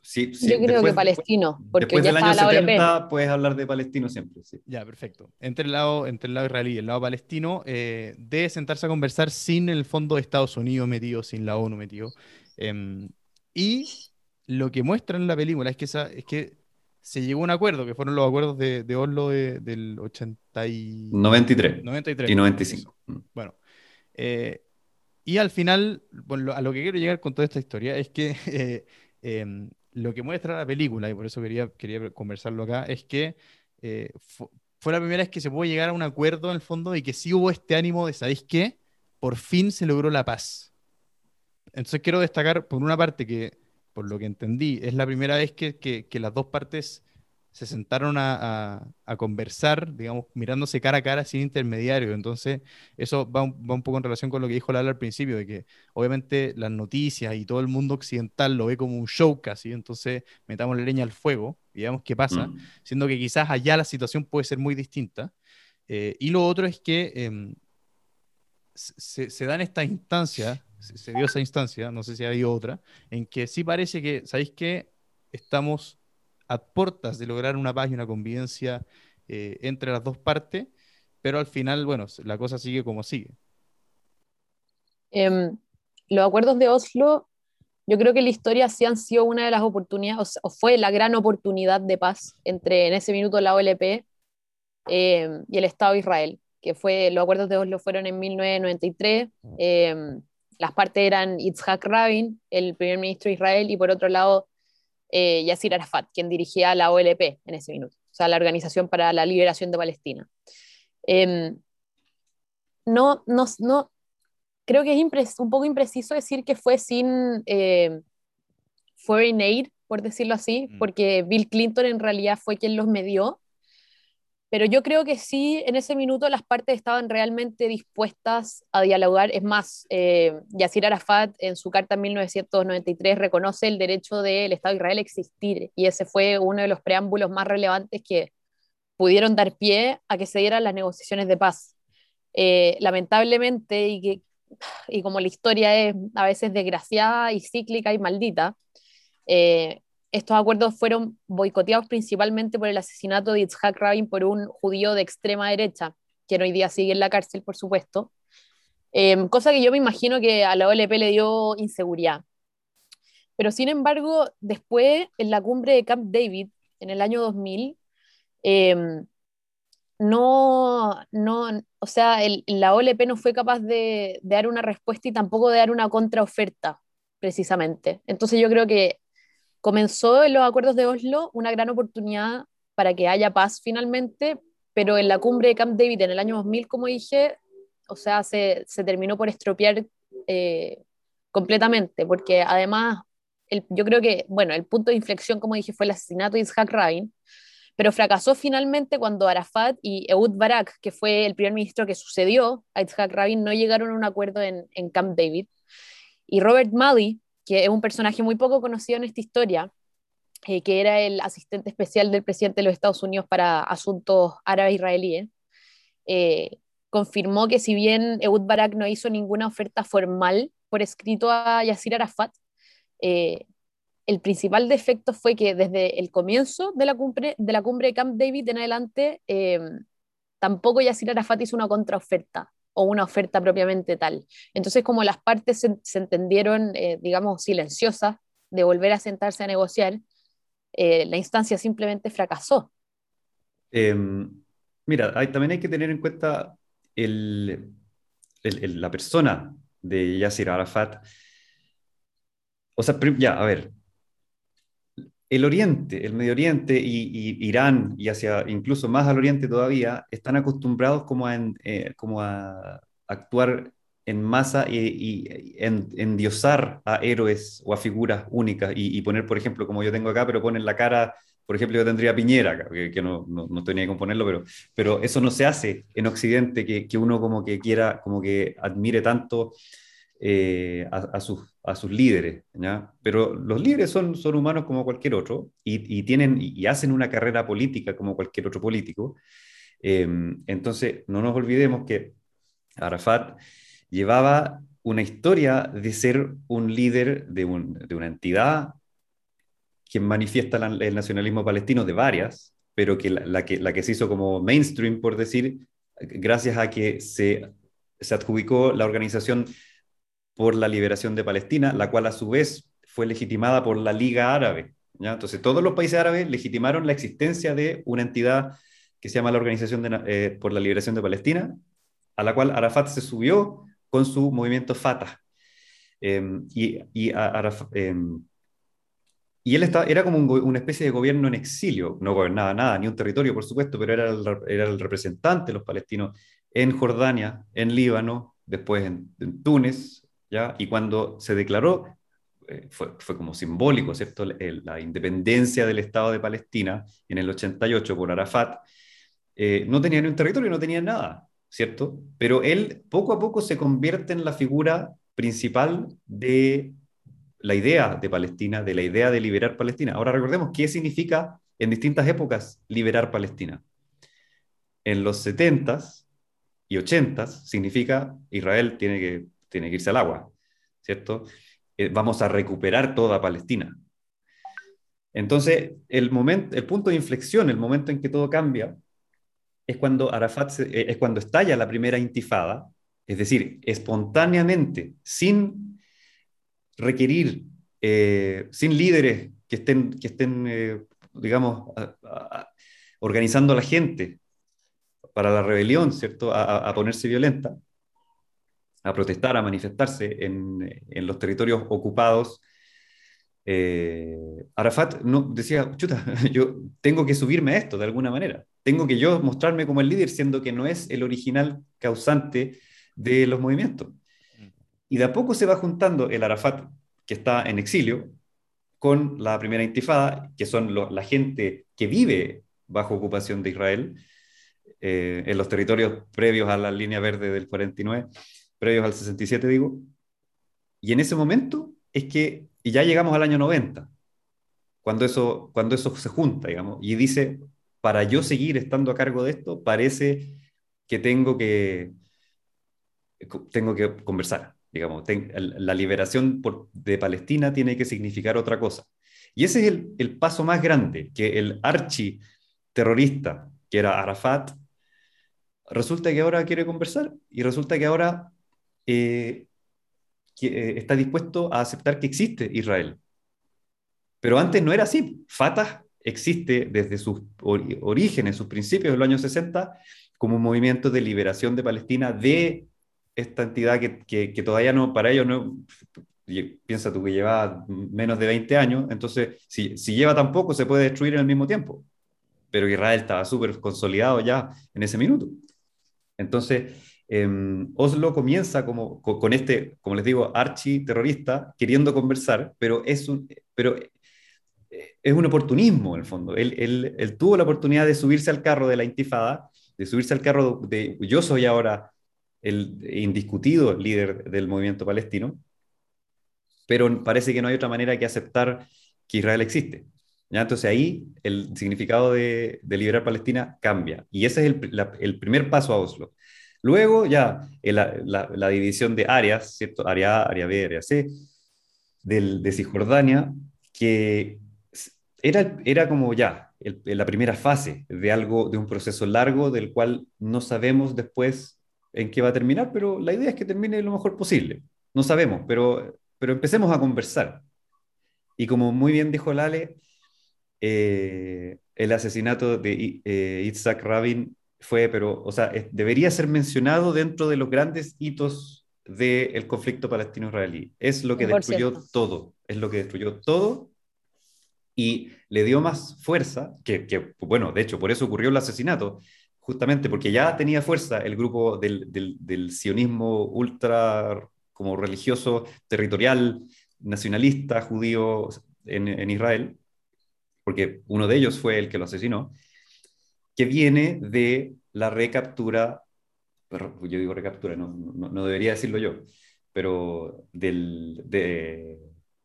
[SPEAKER 3] Sí,
[SPEAKER 4] Yo creo que palestino, porque
[SPEAKER 3] después del año 70 puedes hablar de palestino siempre. Sí.
[SPEAKER 1] Ya, perfecto. Entre el lado, entre el lado israelí y el lado palestino, eh, de sentarse a conversar sin el fondo de Estados Unidos metido, sin la ONU metido. Em, y lo que muestra en la película es que, esa, es que se llegó a un acuerdo, que fueron los acuerdos de, de Oslo del 80 y...
[SPEAKER 3] 93.
[SPEAKER 1] 93.
[SPEAKER 3] Y 95. Mm.
[SPEAKER 1] Bueno. Eh, y al final, bueno, a lo que quiero llegar con toda esta historia es que eh, em, lo que muestra la película, y por eso quería, quería conversarlo acá, es que eh, fue la primera vez que se pudo llegar a un acuerdo en el fondo y que sí hubo este ánimo de, ¿sabéis qué? Por fin se logró la paz. Entonces quiero destacar, por una parte, que por lo que entendí, es la primera vez que, que las dos partes se sentaron a, conversar, digamos, mirándose cara a cara sin intermediario. Entonces, eso va un, poco en relación con lo que dijo Lala al principio, de que obviamente las noticias y todo el mundo occidental lo ve como un show casi, entonces metamos la leña al fuego y veamos qué pasa, mm. siendo que quizás allá la situación puede ser muy distinta. Eh, y lo otro es que em, se, se, dan esta instancia, se, dio esa instancia, no sé si hay otra, en que sí parece que, ¿sabéis qué? Estamos a puertas de lograr una paz y una convivencia eh, entre las dos partes, pero al final, bueno, la cosa sigue como sigue.
[SPEAKER 4] Em, los acuerdos de Oslo, yo creo que la historia sí han sido una de las oportunidades, o, fue la gran oportunidad de paz entre en ese minuto la OLP em, y el Estado de Israel, que fue, los acuerdos de Oslo fueron en 1993. Las partes eran Yitzhak Rabin, el primer ministro de Israel, y por otro lado eh, Yasir Arafat, quien dirigía la OLP en ese minuto, o sea, la Organización para la Liberación de Palestina. Em, no, no, no, creo que es un poco impreciso decir que fue sin eh, foreign aid, por decirlo así, mm. porque Bill Clinton en realidad fue quien los medió, pero yo creo que sí, en ese minuto las partes estaban realmente dispuestas a dialogar. Es más, eh, Yasir Arafat en su carta en 1993 reconoce el derecho del Estado de Israel a existir y ese fue uno de los preámbulos más relevantes que pudieron dar pie a que se dieran las negociaciones de paz. Eh, lamentablemente, y, que, y como la historia es a veces desgraciada y cíclica y maldita, eh, estos acuerdos fueron boicoteados principalmente por el asesinato de Yitzhak Rabin por un judío de extrema derecha, quien hoy día sigue en la cárcel, por supuesto. Em, cosa que yo me imagino que a la OLP le dio inseguridad. Pero sin embargo, después, en la cumbre de Camp David, en el año 2000, em, no, no, o sea, la OLP no fue capaz de dar una respuesta y tampoco de dar una contraoferta, precisamente. Entonces yo creo que comenzó en los acuerdos de Oslo una gran oportunidad para que haya paz finalmente, pero en la cumbre de Camp David en el año 2000, como dije, o sea, se, se terminó por estropear eh, completamente, porque además el, yo creo que, bueno, el punto de inflexión, como dije, fue el asesinato de Isaac Rabin, pero fracasó finalmente cuando Arafat y Ehud Barak, que fue el primer ministro que sucedió a Isaac Rabin, no llegaron a un acuerdo en, en Camp David. Y Robert Malley, que es un personaje muy poco conocido en esta historia, eh, que era el asistente especial del presidente de los Estados Unidos para asuntos árabes israelíes, eh, confirmó que si bien Ehud Barak no hizo ninguna oferta formal por escrito a Yasir Arafat, eh, el principal defecto fue que desde el comienzo de la cumbre de, la cumbre de Camp David en adelante, tampoco Yasir Arafat hizo una contraoferta o una oferta propiamente tal. Entonces, como las partes se, entendieron, eh, digamos, silenciosas de volver a sentarse a negociar, eh, la instancia simplemente fracasó.
[SPEAKER 3] Em, mira, también hay que tener en cuenta el, la persona de Yasir Arafat. O sea, ya, a ver, el Oriente, el Medio Oriente y, Irán y hacia incluso más al Oriente todavía están acostumbrados como a, eh, actuar en masa y, en, endiosar a héroes o a figuras únicas. Y, poner, por ejemplo, como yo tengo acá, pero ponen la cara, por ejemplo, yo tendría Piñera, que, no, no, no, estoy ni ponerlo, pero, pero eso no se hace en Occidente, que, que uno como que quiera, como que admire tanto eh, a, sus, a sus líderes, ¿ya? Pero los líderes son, son humanos como cualquier otro y, tienen, y hacen una carrera política como cualquier otro político. Em, entonces, no nos olvidemos que Arafat llevaba una historia de ser un líder de, de una entidad que manifiesta el nacionalismo palestino de varias, pero que la, que la que se hizo como mainstream, por decir, gracias a que se, se adjudicó la organización por la liberación de Palestina, la cual a su vez fue legitimada por la Liga Árabe. ¿ya? Entonces, todos los países árabes legitimaron la existencia de una entidad que se llama la Organización eh, por la Liberación de Palestina, a la cual Arafat se subió con su movimiento Fatah. Em, y, y, em, él era como una especie de gobierno en exilio, no gobernaba nada, ni un territorio, por supuesto, pero era el, representante de los palestinos en Jordania, en Líbano, después en Túnez, y cuando se declaró, eh, fue, fue, como simbólico, ¿cierto? la independencia del Estado de Palestina en el 88 por Arafat, eh, no tenía ni un territorio, no tenía nada, ¿cierto? Pero él poco a poco se convierte en la figura principal de la idea de Palestina, de la idea de liberar Palestina. Ahora recordemos qué significa en distintas épocas liberar Palestina. En los 70s y 80s significa Israel tiene que tiene que irse al agua, ¿cierto? Eh, vamos a recuperar toda Palestina. Entonces, el, momento, el punto de inflexión, el momento en que todo cambia, es cuando Arafat eh, es cuando estalla la primera intifada, es decir, espontáneamente, sin requerir, eh, sin líderes que estén, que estén digamos, organizando a la gente para la rebelión, ¿cierto? a ponerse violenta, a protestar, a manifestarse en, en los territorios ocupados, eh, Arafat no, decía, chuta, yo tengo que subirme a esto de alguna manera, tengo que yo mostrarme como el líder, siendo que no es el original causante de los movimientos. Y de a poco se va juntando el Arafat, que está en exilio, con la primera intifada, que son la gente que vive bajo ocupación de Israel, eh, en los territorios previos a la línea verde del 49, previos al 67, digo. Y en ese momento es que y ya llegamos al año 90, cuando eso, cuando eso se junta, digamos, y dice, para yo seguir estando a cargo de esto, parece que tengo que, tengo que conversar, digamos, la liberación de Palestina tiene que significar otra cosa. Y ese es el, paso más grande, que el archi terrorista, que era Arafat, resulta que ahora quiere conversar y resulta que ahora eh, eh, está dispuesto a aceptar que existe Israel. Pero antes no era así. Fatah existe desde sus orígenes, sus principios de los años 60, como un movimiento de liberación de Palestina de esta entidad que, que, todavía no, para ellos no, piensa tú que lleva menos de 20 años, entonces si, si lleva tan poco se puede destruir en el mismo tiempo. Pero Israel estaba súper consolidado ya en ese minuto. Entonces, em, Oslo comienza como, con, este, como les digo, archi-terrorista queriendo conversar, pero es un, pero eh, es un oportunismo en el fondo. Él, él, él, tuvo la oportunidad de subirse al carro de la intifada, de subirse al carro de yo soy ahora el indiscutido líder del movimiento palestino, pero parece que no hay otra manera que aceptar que Israel existe. ¿ya? Entonces ahí el significado de, de liberar Palestina cambia. Y ese es el, el primer paso a Oslo. Luego ya la, la, división de áreas, ¿cierto? Área A, área B, área C, del, de Cisjordania, que era, era como ya la primera fase de algo, de un proceso largo del cual no sabemos después en qué va a terminar, pero la idea es que termine lo mejor posible. No sabemos, pero, pero empecemos a conversar. Y como muy bien dijo Lale, eh, el asesinato de eh, Rabin fue, pero, o sea, debería ser mencionado dentro de los grandes hitos del conflicto palestino-israelí. Es lo que destruyó todo, es lo que destruyó todo y le dio más fuerza, que, que, bueno, de hecho, por eso ocurrió el asesinato, justamente porque ya tenía fuerza el grupo del, del, sionismo ultra como religioso, territorial, nacionalista, judío en, en Israel, porque uno de ellos fue el que lo asesinó, que viene de la recaptura, yo digo recaptura, no, no, debería decirlo yo, pero del, de,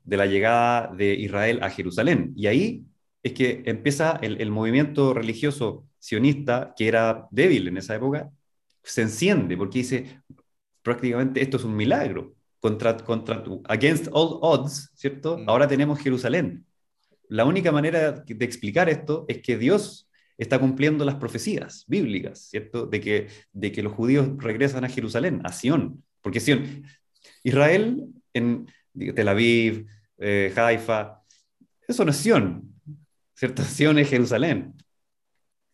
[SPEAKER 3] de, la llegada de Israel a Jerusalén. Y ahí es que empieza el, el, movimiento religioso sionista, que era débil en esa época, se enciende porque dice, prácticamente esto es un milagro. Contra, contra, against all odds, ¿cierto? Mm. Ahora tenemos Jerusalén. La única manera de explicar esto es que Dios está cumpliendo las profecías bíblicas, ¿cierto? De que, de que los judíos regresan a Jerusalén, a Sión, porque Sion, Israel en Tel Aviv, eh, Haifa, eso no es Sión, ¿cierto? Sión es Jerusalén.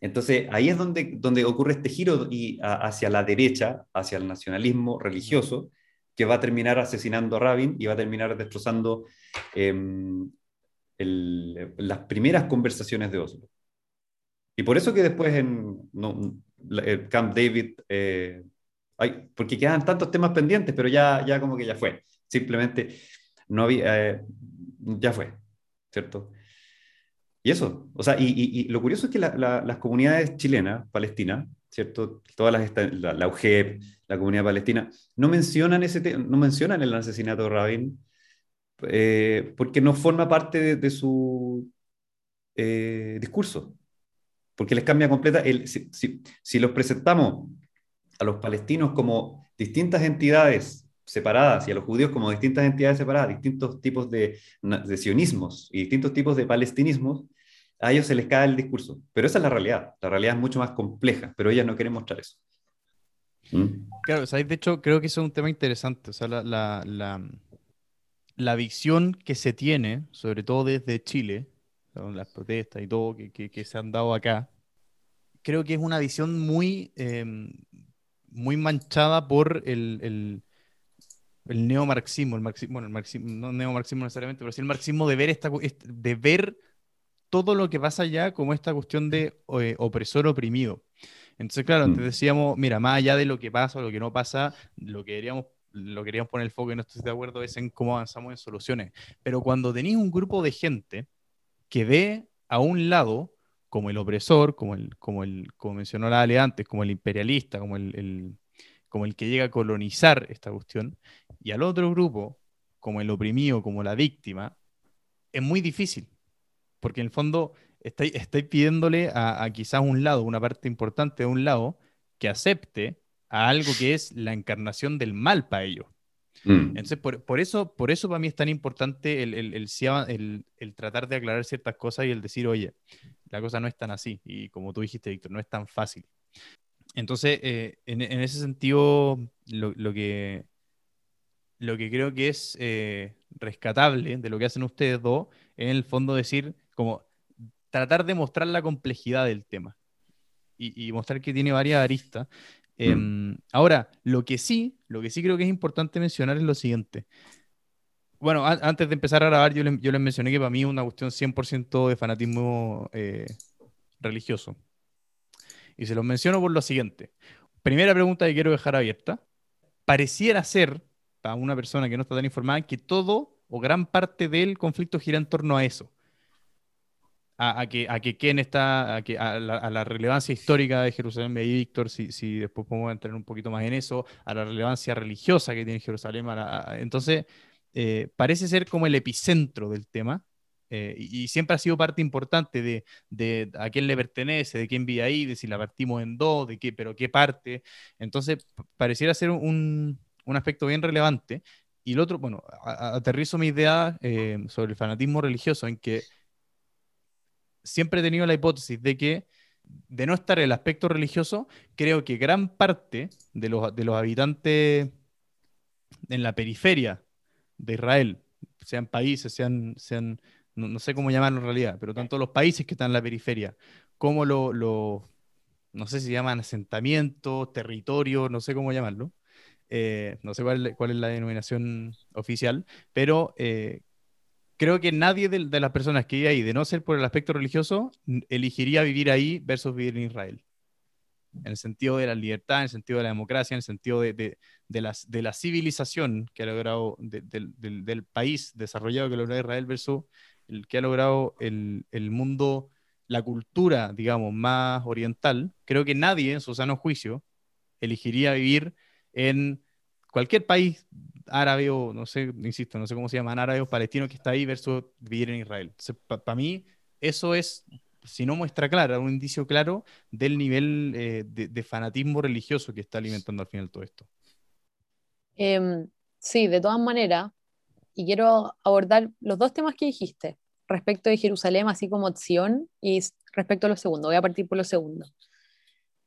[SPEAKER 3] Entonces ahí es donde, donde ocurre este giro y, hacia la derecha, hacia el nacionalismo religioso, que va a terminar asesinando a Rabin y va a terminar destrozando em, las primeras conversaciones de Oslo. Y por eso que después en el Camp David, eh, hay, porque quedan tantos temas pendientes, pero ya, ya como que ya fue. Simplemente no había, eh, ya fue, ¿cierto? Y eso, o sea, y, lo curioso es que las comunidades chilenas, palestinas, ¿cierto? Todas las, la, la UGEP, la comunidad palestina, no mencionan, ese no mencionan el asesinato de Rabin eh, porque no forma parte de, de su discurso porque les cambia completa. El, si, si, los presentamos a los palestinos como distintas entidades separadas y a los judíos como distintas entidades separadas, distintos tipos de, de sionismos y distintos tipos de palestinismos, a ellos se les cae el discurso. Pero esa es la realidad. La realidad es mucho más compleja, pero ellas no quieren mostrar eso.
[SPEAKER 1] ¿Mm? Claro, de hecho, creo que eso es un tema interesante. O sea, la, la, la, la visión que se tiene, sobre todo desde Chile, las protestas y todo que, que, se han dado acá, creo que es una visión muy, em, muy manchada por el, el, el neomarxismo, el marxismo, bueno, el marxismo, no neomarxismo necesariamente, pero sí el marxismo de ver, esta, de ver todo lo que pasa allá como esta cuestión de eh, opresor oprimido. Entonces, claro, antes mm. decíamos, mira, más allá de lo que pasa o lo que no pasa, lo que queríamos lo queríamos poner el foco y no estoy de acuerdo es en cómo avanzamos en soluciones. Pero cuando tenéis un grupo de gente que ve a un lado como el opresor, como el, como el, como mencionó la Ale antes, como el imperialista, como el, como el que llega a colonizar esta cuestión, y al otro grupo, como el oprimido, como la víctima, es muy difícil, porque en el fondo estáis, estáis pidiéndole a, a quizás un lado, una parte importante de un lado, que acepte a algo que es la encarnación del mal para ellos.
[SPEAKER 3] Mm.
[SPEAKER 1] Entonces, por, por eso, por eso para mí es tan importante el, el, el el- tratar de aclarar ciertas cosas y el decir, oye, la cosa no es tan así. Y como tú dijiste, Víctor, no es tan fácil. Entonces, eh, en, en ese sentido, lo, lo que, lo que creo que es eh, rescatable de lo que hacen ustedes dos, en el fondo decir, como tratar de mostrar la complejidad del tema y, y mostrar que tiene varias aristas. Em, ahora, lo que sí, lo que sí creo que es importante mencionar es lo siguiente. Bueno, an- antes de empezar a grabar, yo les, yo les mencioné que para mí es una cuestión 100% de fanatismo eh, religioso. Y se los menciono por lo siguiente. Primera pregunta que quiero dejar abierta. Pareciera ser, para una persona que no está tan informada, que todo o gran parte del conflicto gira en torno a eso. A, a que, a que quién está, a, que, a, la, a la relevancia histórica de Jerusalén, y Víctor, si, si después podemos entrar un poquito más en eso, a la relevancia religiosa que tiene Jerusalén. la- entonces, eh, parece ser como el epicentro del tema. eh, y, siempre ha sido parte importante de, de a quién le pertenece, de quién vive ahí, de si la partimos en dos, de qué, pero qué parte. Entonces, pareciera ser un, un aspecto bien relevante. Y el otro, bueno, aterrizo mi idea eh, sobre el fanatismo religioso en que siempre he tenido la hipótesis de que, de no estar el aspecto religioso, creo que gran parte de los, de los habitantes en la periferia de Israel, sean países, sean, no, sé cómo llamarlo en realidad, pero tanto los países que están en la periferia, como los, lo, no sé si llaman asentamientos, territorios, no sé cómo llamarlo, eh, no sé cuál, cuál es la denominación oficial, pero eh, creo que nadie de, las personas que vive ahí, de no ser por el aspecto religioso, elegiría vivir ahí versus vivir en Israel. En el sentido de la libertad, en el sentido de la democracia, en el sentido de, de, la civilización que ha logrado, de- del- del, país desarrollado que logrado Israel versus el que ha logrado el mundo, la cultura, digamos, más oriental. Creo que nadie, en su sano juicio, elegiría vivir en cualquier país árabe o no sé, insisto, no sé cómo se llaman, árabe o palestino que está ahí versus vivir en Israel. Para mí, eso es, si no muestra clara, un indicio claro del nivel eh, de, fanatismo religioso que está alimentando al final todo esto.
[SPEAKER 4] Em, sí, de todas maneras, y quiero abordar los dos temas que dijiste, respecto de Jerusalén, así como Sion, y respecto a lo segundo. Voy a partir por lo segundo.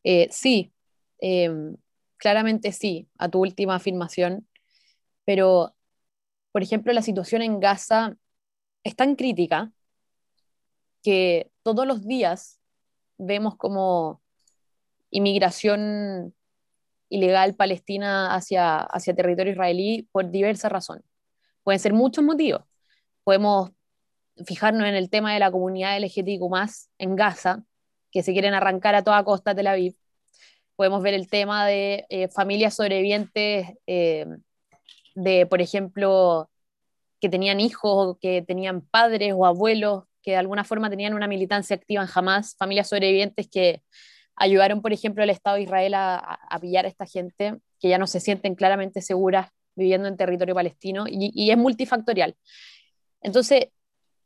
[SPEAKER 4] Eh, sí, em, claramente sí, a tu última afirmación, pero, por ejemplo, la situación en Gaza es tan crítica que todos los días vemos como inmigración ilegal palestina hacia, hacia territorio israelí por diversas razones. Pueden ser muchos motivos. Podemos fijarnos en el tema de la comunidad LGTBIQ en Gaza, que se quieren arrancar a toda costa Tel Aviv. Podemos ver el tema de eh, familias sobrevivientes eh, de, por ejemplo, que tenían hijos, que tenían padres o abuelos, que de alguna forma tenían una militancia activa en Hamas, familias sobrevivientes que ayudaron, por ejemplo, al Estado de Israel a, pillar a esta gente, que ya no se sienten claramente seguras viviendo en territorio palestino, y, y es multifactorial. Entonces,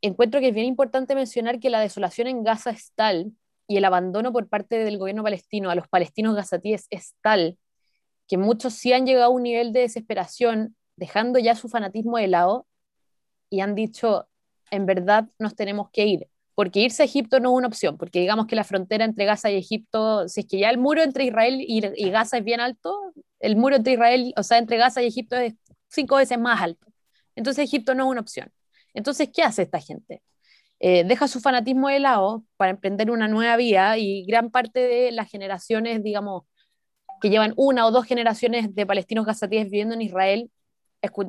[SPEAKER 4] encuentro que es bien importante mencionar que la desolación en Gaza es tal y el abandono por parte del gobierno palestino a los palestinos gazatíes es tal que muchos sí han llegado a un nivel de desesperación, dejando ya su fanatismo de lado y han dicho, en verdad nos tenemos que ir, porque irse a Egipto no es una opción, porque digamos que la frontera entre Gaza y Egipto, si es que ya el muro entre Israel y, y Gaza es bien alto, el muro entre Israel, o sea, entre Gaza y Egipto es cinco veces más alto. Entonces Egipto no es una opción. Entonces, ¿qué hace esta gente? Eh, deja su fanatismo de lado para emprender una nueva vía y gran parte de las generaciones, digamos, que llevan una o dos generaciones de palestinos gazatíes viviendo en Israel,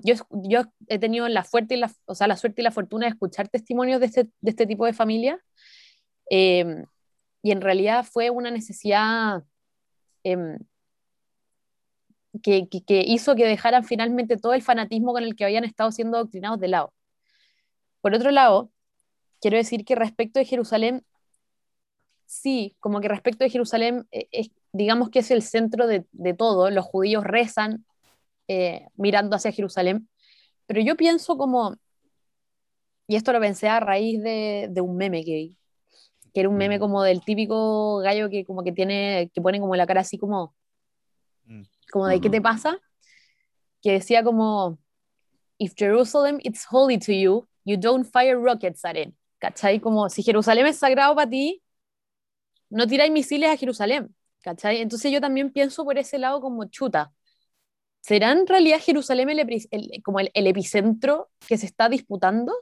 [SPEAKER 4] yo, yo, he tenido la, fuerte y la, o sea, la suerte y la fortuna de escuchar testimonios de este, de este tipo de familias eh, y en realidad fue una necesidad eh, que, que, que, hizo que dejaran finalmente todo el fanatismo con el que habían estado siendo doctrinados de lado. Por otro lado, quiero decir que respecto de Jerusalén, sí, como que respecto de Jerusalén, eh, es, digamos que es el centro de, de todo, los judíos rezan eh, mirando hacia Jerusalén, pero yo pienso como, y esto lo pensé a raíz de, de un meme que vi, que era un meme
[SPEAKER 1] Mm.
[SPEAKER 4] como del típico gallo que como que tiene, que pone como la cara así como,
[SPEAKER 1] Mm.
[SPEAKER 4] como de ¿qué te pasa? Que decía como, if Jerusalem is holy to you, you don't fire rockets at it. ¿Cachai? Como si Jerusalén es sagrado para ti, no tiráis misiles a Jerusalén. ¿Cachai? Entonces yo también pienso por ese lado como chuta. ¿Será en realidad Jerusalén el como el, epicentro que se está disputando?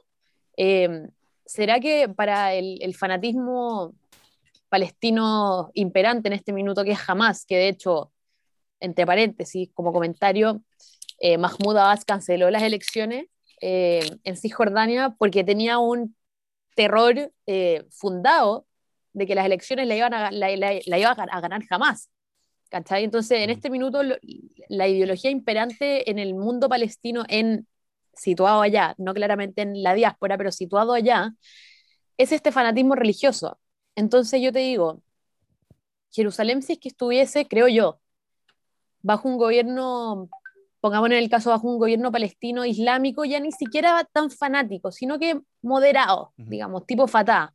[SPEAKER 4] Eh, ¿Será que para el, fanatismo palestino imperante en este minuto que es Hamas, que de hecho, entre paréntesis, como comentario, eh, Mahmoud Abbas canceló las elecciones eh, en Cisjordania porque tenía un terror eh, fundado de que las elecciones la iban a, la, la- la iba a gan- a ganar jamás. ¿Cachai? Entonces, en
[SPEAKER 1] Mm.
[SPEAKER 4] este minuto, lo- la ideología imperante en el mundo palestino, en, situado allá, no claramente en la diáspora, pero situado allá, es este fanatismo religioso. Entonces, yo te digo, Jerusalén, si es que estuviese, creo yo, bajo un gobierno, pongamos en el caso bajo un gobierno palestino islámico, ya ni siquiera tan fanático, sino que moderado,
[SPEAKER 1] Ujú.
[SPEAKER 4] digamos, tipo Fatah.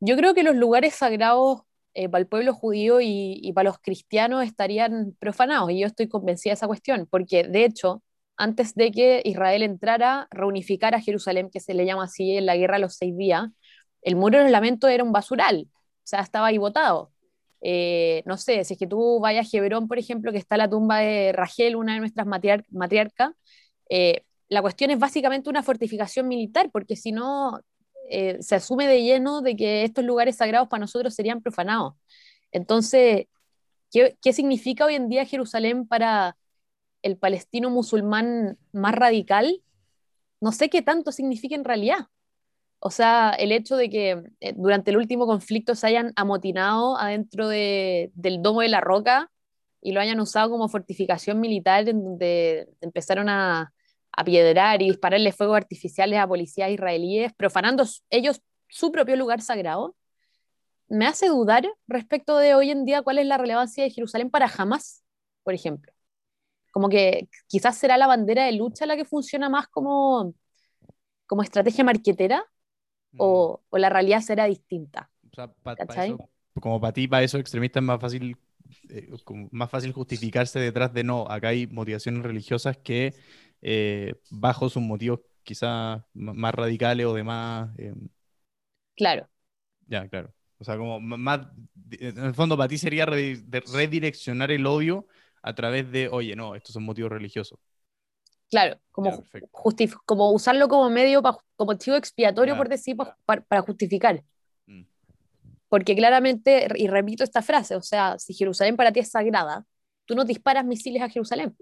[SPEAKER 4] Yo creo que los lugares sagrados eh, para el pueblo judío y, y para los cristianos estarían profanados, y yo estoy convencida de esa cuestión, porque de hecho, antes de que Israel entrara, reunificara Jerusalén, que se le llama así en la guerra de los seis días, el muro de los lamentos era un basural, o sea, estaba ahí botado. Eh, no sé, si es que tú vayas a Hebrón, por ejemplo, que está la tumba de Rachel, una de nuestras matriar- matriarcas, eh, la cuestión es básicamente una fortificación militar, porque si no, eh, se asume de lleno de que estos lugares sagrados para nosotros serían profanados. Entonces, ¿qué, significa hoy en día Jerusalén para el palestino musulmán más radical? No sé qué tanto significa en realidad. O sea, el hecho de que eh, durante el último conflicto se hayan amotinado adentro de- del domo de la roca y lo hayan usado como fortificación militar en donde empezaron a, a piedrar y dispararle fuegos artificiales a policías israelíes, profanando ellos su propio lugar sagrado, me hace dudar respecto de hoy en día cuál es la relevancia de Jerusalén para Hamas, por ejemplo. Como que quizás será la bandera de lucha la que funciona más como, como estrategia marquetera o, o la realidad será distinta.
[SPEAKER 1] O sea, pa- pa eso- como para ti, para esos extremistas es más fácil, eh, más fácil justificarse detrás de no, acá hay motivaciones religiosas que eh, bajo sus motivos quizás más radicales o de más... eh,
[SPEAKER 4] Claro,
[SPEAKER 1] ya, claro. O sea, como más... En el fondo, para ti sería redireccionar el odio a través de, oye, no, estos son motivos religiosos.
[SPEAKER 4] claro, como,
[SPEAKER 1] Ya,
[SPEAKER 4] como usarlo como medio, pa- como chivo expiatorio,
[SPEAKER 1] Ya,
[SPEAKER 4] por decir, pa- para justificar.
[SPEAKER 1] Mm.
[SPEAKER 4] Porque claramente, y repito esta frase, o sea, si Jerusalén para ti es sagrada, tú no disparas misiles a Jerusalén.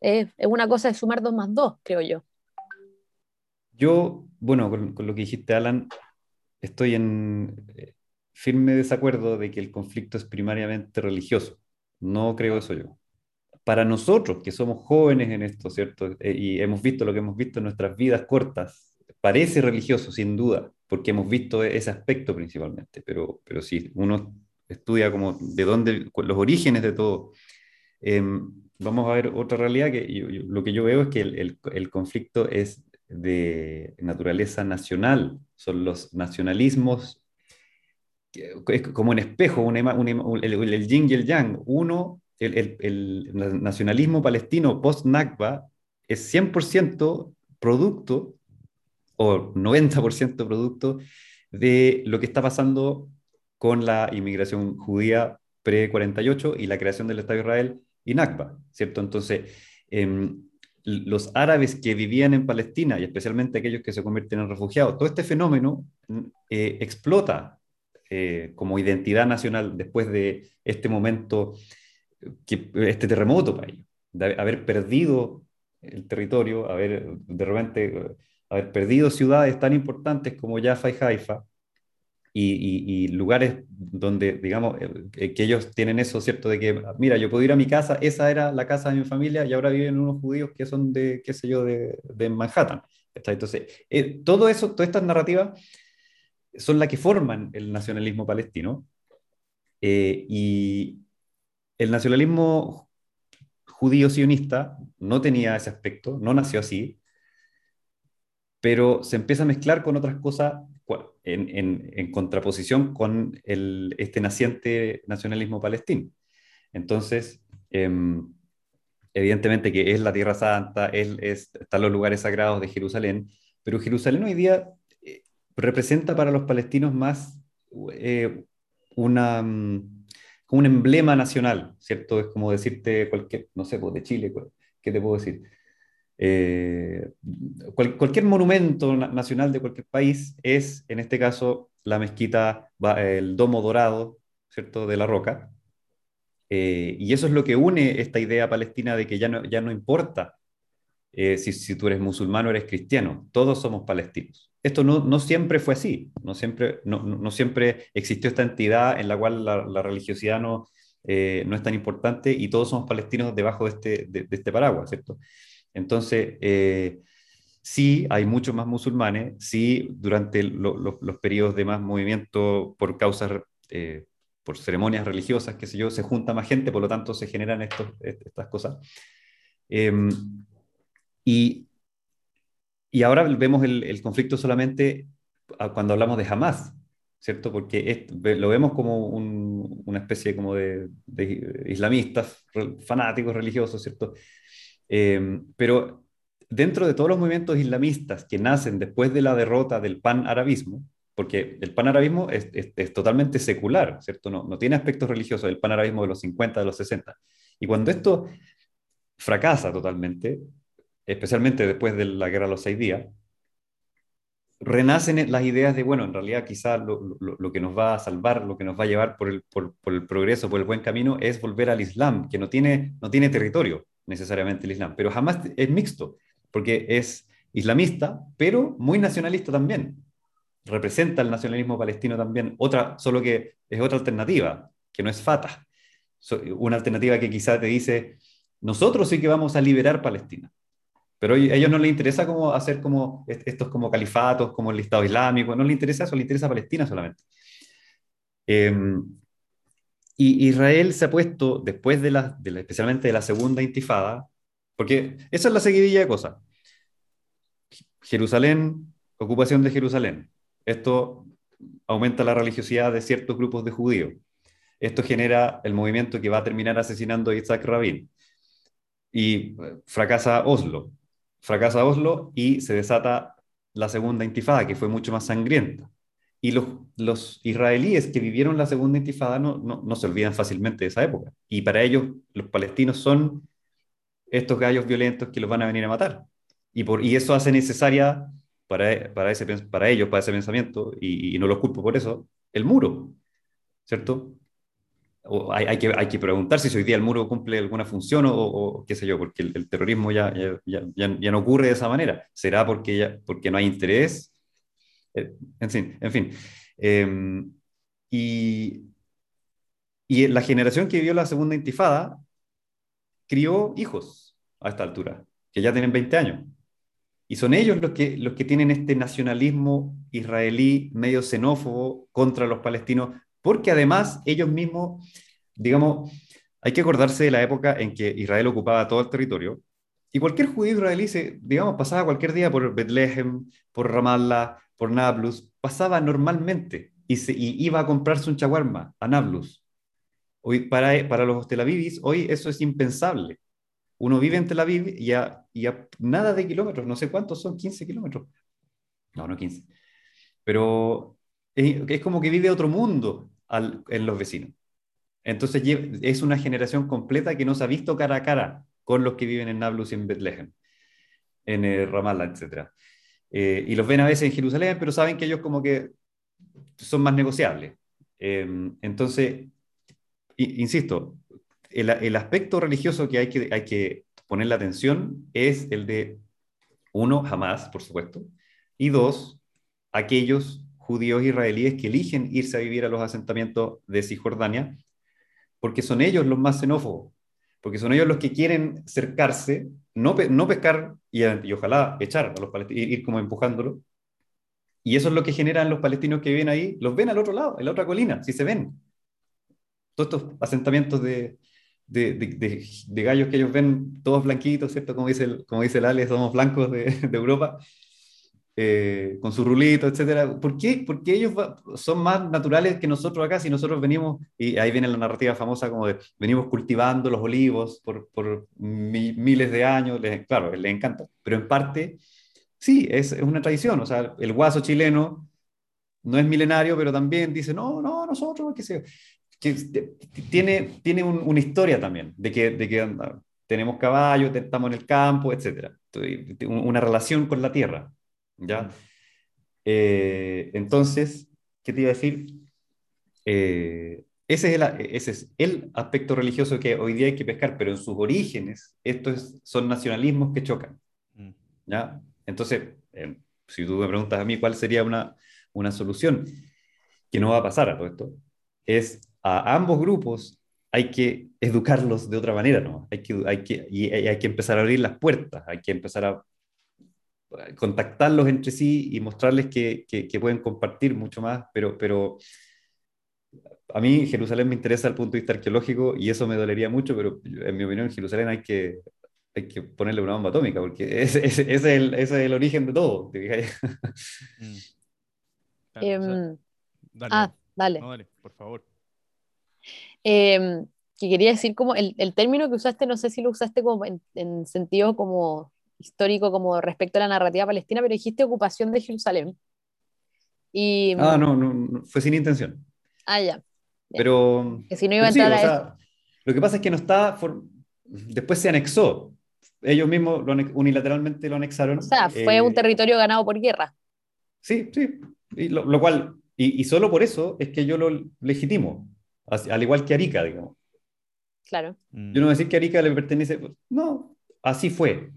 [SPEAKER 4] Es, una cosa de sumar dos más dos, creo yo.
[SPEAKER 3] Yo, bueno, con, lo que dijiste, Alan, estoy en eh, firme desacuerdo de que el conflicto es primariamente religioso. No creo eso yo. Para nosotros, que somos jóvenes en esto, ¿cierto? Eh, y hemos visto lo que hemos visto en nuestras vidas cortas, parece religioso, sin duda, porque hemos visto ese aspecto principalmente, pero, pero si uno estudia como de dónde, los orígenes de todo, eh, vamos a ver otra realidad que yo- yo- lo que yo veo es que el, el- el conflicto es de naturaleza nacional, son los nacionalismos que- es como un espejo, ima- el, el- yin y el yang. Uno, el nacionalismo palestino post-Nakba es 100% producto o 90% producto de lo que está pasando con la inmigración judía pre-48 y la creación del Estado de Israel y Nakba, ¿cierto? Entonces, em, los árabes que vivían en Palestina y especialmente aquellos que se convierten en refugiados, todo este fenómeno eh, explota eh, como identidad nacional después de este momento, este terremoto para ellos, de haber perdido el territorio, haber de repente haber perdido ciudades tan importantes como Jaffa y Haifa, y, y, y, lugares donde, digamos, eh, que ellos tienen eso, ¿cierto? De que, mira, yo puedo ir a mi casa, esa era la casa de mi familia y ahora viven unos judíos que son de, qué sé yo, de, de Manhattan. ¿está? Entonces, eh, todo eso, todas estas narrativas son las que forman el nacionalismo palestino. Eh, y el nacionalismo judío sionista no tenía ese aspecto, no nació así, pero se empieza a mezclar con otras cosas en, contraposición con este naciente nacionalismo palestino. Entonces, em, evidentemente que es la Tierra Santa, es, están los lugares sagrados de Jerusalén, pero Jerusalén hoy día eh, representa para los palestinos más eh, una, mm, un emblema nacional, ¿cierto? Es como decirte cualquier, no sé, pues de Chile, ¿qué te puedo decir? Eh, cualquier monumento nacional de cualquier país es, en este caso, la mezquita, el domo dorado, ¿cierto?, de la roca. Eh, y eso es lo que une esta idea palestina de que ya no, ya no importa eh, si, si, tú eres musulmán o eres cristiano, todos somos palestinos. Esto no, no siempre fue así, no siempre, no, no, siempre existió esta entidad en la cual la, la religiosidad no, no es tan importante y todos somos palestinos debajo de este, de, de este paraguas, ¿cierto? Entonces, eh, sí hay muchos más musulmanes, sí durante los periodos de más movimiento por causas, eh, por ceremonias religiosas, qué sé yo, se junta más gente, por lo tanto se generan estas cosas. Em, y, y, ahora vemos el, conflicto solamente cuando hablamos de Hamas, ¿cierto? Porque lo vemos como una especie como de, de islamistas, fanáticos religiosos, ¿cierto? Em, pero dentro de todos los movimientos islamistas que nacen después de la derrota del pan-arabismo, porque el pan-arabismo es, totalmente secular, ¿cierto? No, no tiene aspectos religiosos, el pan-arabismo de los 50, de los 60. Y cuando esto fracasa totalmente, especialmente después de la guerra de los seis días, renacen las ideas de, bueno, en realidad quizás lo, lo, que nos va a salvar, lo que nos va a llevar por el, por, por el progreso, por el buen camino, es volver al Islam, que no tiene, no tiene territorio necesariamente el Islam, pero jamás es mixto, porque es islamista, pero muy nacionalista también. Representa el nacionalismo palestino también, otra, solo que es otra alternativa, que no es Fatah. una alternativa que quizás te dice, nosotros sí que vamos a liberar Palestina. Pero a ellos no les interesa como hacer como estos como califatos, como el Estado Islámico, no les interesa eso, les interesa Palestina solamente. Eh, y Israel se ha puesto, después de la, especialmente de la segunda intifada, porque esa es la seguidilla de cosas. Jerusalén, ocupación de Jerusalén. Esto aumenta la religiosidad de ciertos grupos de judíos. Esto genera el movimiento que va a terminar asesinando a Isaac Rabin. Y eh, fracasa Oslo. Fracasa Oslo y se desata la segunda intifada, que fue mucho más sangrienta. Y los, los, israelíes que vivieron la segunda intifada no, no, se olvidan fácilmente de esa época. Y para ellos, los palestinos son estos gallos violentos que los van a venir a matar. Y, por, y eso hace necesaria para, para, ese, para ellos, para ese pensamiento, y, no los culpo por eso, el muro, ¿cierto? O hay, hay, que, hay que preguntarse si hoy día el muro cumple alguna función o, qué sé yo, porque el, terrorismo ya ya, ya, ya, no ocurre de esa manera. ¿Será porque, ya, porque no hay interés? Eh, en fin, en fin. Em, y, y la generación que vivió la segunda intifada crió hijos a esta altura, que ya tienen 20 años. Y son ellos los que, los que tienen este nacionalismo israelí medio xenófobo contra los palestinos, porque además ellos mismos, digamos, hay que acordarse de la época en que Israel ocupaba todo el territorio y cualquier judío israelí, se, digamos, pasaba cualquier día por Betlehem, por Ramallah, por Nablus, pasaba normalmente y, se, iba a comprarse un chaguarma a Nablus. Hoy, para, para los Tel Avivis, hoy eso es impensable. Uno vive en Tel Aviv y a, y a nada de kilómetros, no sé cuántos son, 15 kilómetros. No, no 15. Pero es, como que vive otro mundo en los vecinos. Entonces es una generación completa que no se ha visto cara a cara con los que viven en Nablus y en Bethlehem, en Ramallah, etc. Eh, y los ven a veces en Jerusalén, pero saben que ellos como que son más negociables. Em, entonces, insisto, el, el, aspecto religioso que hay, que hay que poner la atención es el de, uno, jamás, por supuesto, y dos, aquellos judíos israelíes que eligen irse a vivir a los asentamientos de Cisjordania, porque son ellos los más xenófobos, porque son ellos los que quieren cercarse, no, no pescar y, y, ojalá echar a los palestinos, ir como empujándolo, y eso es lo que generan los palestinos que viven ahí, los ven al otro lado, en la otra colina, si se ven. Todos estos asentamientos de, de, de, de, gallos que ellos ven todos blanquitos, ¿cierto? Como dice el, como dice el Ale, somos blancos de, Europa, eh, con su rulito, etcétera. ¿Por qué? Porque ellos son más naturales que nosotros acá, si nosotros venimos, y ahí viene la narrativa famosa como de, venimos cultivando los olivos por, por miles de años, les, claro, les encanta, pero en parte, sí, es, es una tradición, o sea, el guaso chileno no es milenario, pero también dice, no, no, nosotros, qué sé yo tiene, tiene una historia también, de que, de que tenemos caballos, estamos en el campo, etc. Una relación con la tierra. ¿Ya? Eh, entonces, ¿qué te iba a decir? Eh, ese, es el, ese es el aspecto religioso que hoy día hay que pescar, pero en sus orígenes estos son nacionalismos que chocan. Mm. ¿ya? Entonces, eh, si tú me preguntas a mí cuál sería una, una solución, que no va a pasar a todo esto, es a ambos grupos hay que educarlos de otra manera, ¿no? Hay que, hay que, y hay que empezar a abrir las puertas, hay que empezar a contactarlos entre sí y mostrarles que, que, pueden compartir mucho más, pero, pero a mí Jerusalén me interesa desde el punto de vista arqueológico y eso me dolería mucho, pero en mi opinión Jerusalén hay que, hay que ponerle una bomba atómica, porque ese, ese, es, el, ese es, el, origen de todo.
[SPEAKER 4] Mm. Em, ah, dale.
[SPEAKER 1] dale, por favor.
[SPEAKER 4] Em, que quería decir como el, el, término que usaste, no sé si lo usaste como en, en, sentido como histórico, como respecto a la narrativa palestina, pero dijiste ocupación de Jerusalén. Y,
[SPEAKER 3] ah, no, no, fue sin intención.
[SPEAKER 4] Ah, ya.
[SPEAKER 3] Pero,
[SPEAKER 4] que si no iba a entrar a
[SPEAKER 3] Lo que pasa es que no está, después se anexó. Ellos mismos unilateralmente lo anexaron.
[SPEAKER 4] O sea, fue un eh, territorio ganado por guerra.
[SPEAKER 3] Sí, sí. Y lo, lo cual, y, y, solo por eso es que yo lo legitimo al igual que Arica, digamos.
[SPEAKER 4] Claro.
[SPEAKER 3] Mm. Yo no voy a decir que Arica le pertenece, no, así fue.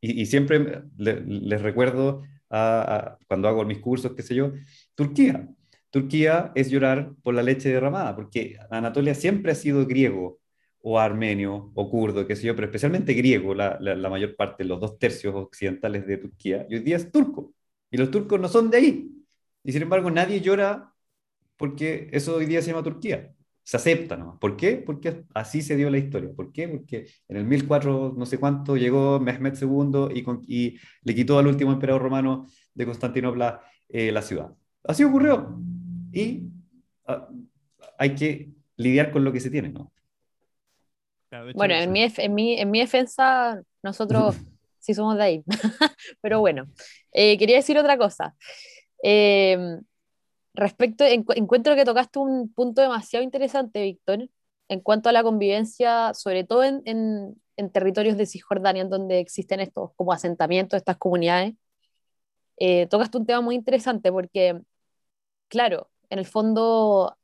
[SPEAKER 3] Y, siempre les recuerdo cuando hago mis cursos, qué sé yo, Turquía. Turquía es llorar por la leche derramada, porque Anatolia siempre ha sido griego o armenio o kurdo, qué sé yo, pero especialmente griego, la, la, mayor parte, los dos tercios occidentales de Turquía, y hoy día es turco. Y los turcos no son de ahí. Y sin embargo, nadie llora porque eso hoy día se llama Turquía. Se acepta ¿no? ¿Por qué? Porque así se dio la historia. ¿Por qué? Porque en el 1004, no sé cuánto, llegó Mehmed II y, y le quitó al último emperador romano de Constantinopla eh, la ciudad. Así ocurrió. Y ah, hay que lidiar con lo que se tiene, ¿no?
[SPEAKER 4] bueno, en mi, en, mi, en mi defensa, nosotros sí somos de ahí. Pero bueno, eh, quería decir otra cosa. Eh, respecto, encuentro que tocaste un punto demasiado interesante, Víctor, en cuanto a la convivencia, sobre todo en, en, territorios de Cisjordania, en donde existen estos como asentamientos, estas comunidades. Eh, tocaste un tema muy interesante porque, claro, en el fondo,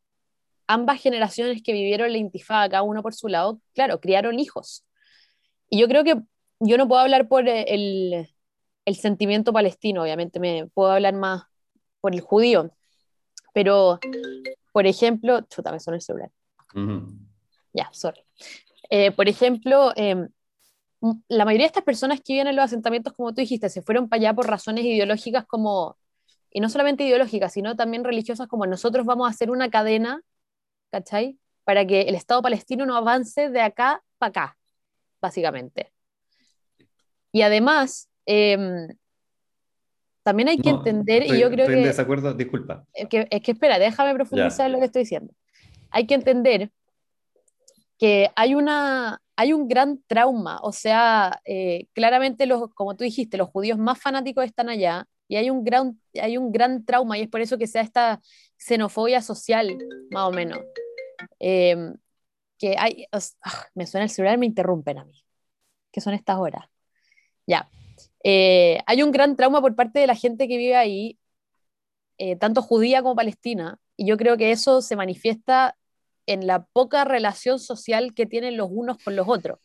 [SPEAKER 4] ambas generaciones que vivieron la intifada, cada uno por su lado, claro, criaron hijos. Y yo creo que yo no puedo hablar por el, el sentimiento palestino, obviamente, me puedo hablar más por el judío pero, por ejemplo, chuta, me suena el celular. Ya, sorry. Eh, por ejemplo, em, la mayoría de estas personas que viven en los asentamientos, como tú dijiste, se fueron para allá por razones ideológicas como, y no solamente ideológicas, sino también religiosas, como nosotros vamos a hacer una cadena, ¿cachai? Para que el Estado palestino no avance de acá para acá, básicamente. Y además, eh, también hay que entender, y yo creo
[SPEAKER 3] estoy
[SPEAKER 4] que...
[SPEAKER 3] en desacuerdo, disculpa.
[SPEAKER 4] Es que, es que espera, déjame profundizar en lo que estoy diciendo. Hay que entender que hay, una, hay un gran trauma, o sea, eh, claramente, los, como tú dijiste, los judíos más fanáticos están allá, y hay un, gran, hay un gran trauma, y es por eso que sea esta xenofobia social, más o menos. Em, que hay, ah, me suena el celular, me interrumpen a mí. ¿Qué son estas horas? Ya. Eh, hay un gran trauma por parte de la gente que vive ahí, eh, tanto judía como palestina, y yo creo que eso se manifiesta en la poca relación social que tienen los unos con los otros.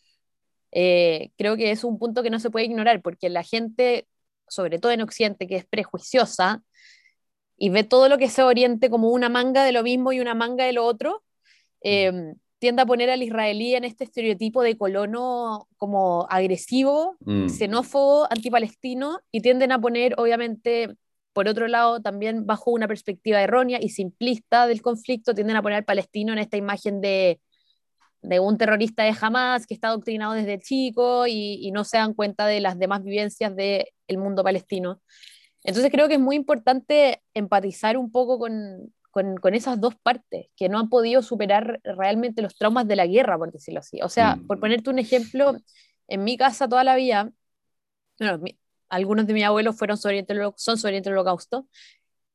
[SPEAKER 4] Eh, creo que es un punto que no se puede ignorar, porque la gente, sobre todo en Occidente, que es prejuiciosa y ve todo lo que se oriente como una manga de lo mismo y una manga de lo otro, mm tiende a poner al israelí en este estereotipo de colono como agresivo, mm. xenófobo, antipalestino, y tienden a poner, obviamente, por otro lado, también bajo una perspectiva errónea y simplista del conflicto, tienden a poner al palestino en esta imagen de, de un terrorista de Hamas que está adoctrinado desde chico y, y no se dan cuenta de las demás vivencias del mundo palestino. Entonces creo que es muy importante empatizar un poco con, con, con, esas dos partes, que no han podido superar realmente los traumas de la guerra, por decirlo así. O sea, mm. por ponerte un ejemplo, en mi casa toda la vida, bueno, mi, algunos de mis abuelos fueron son sobre el holocausto,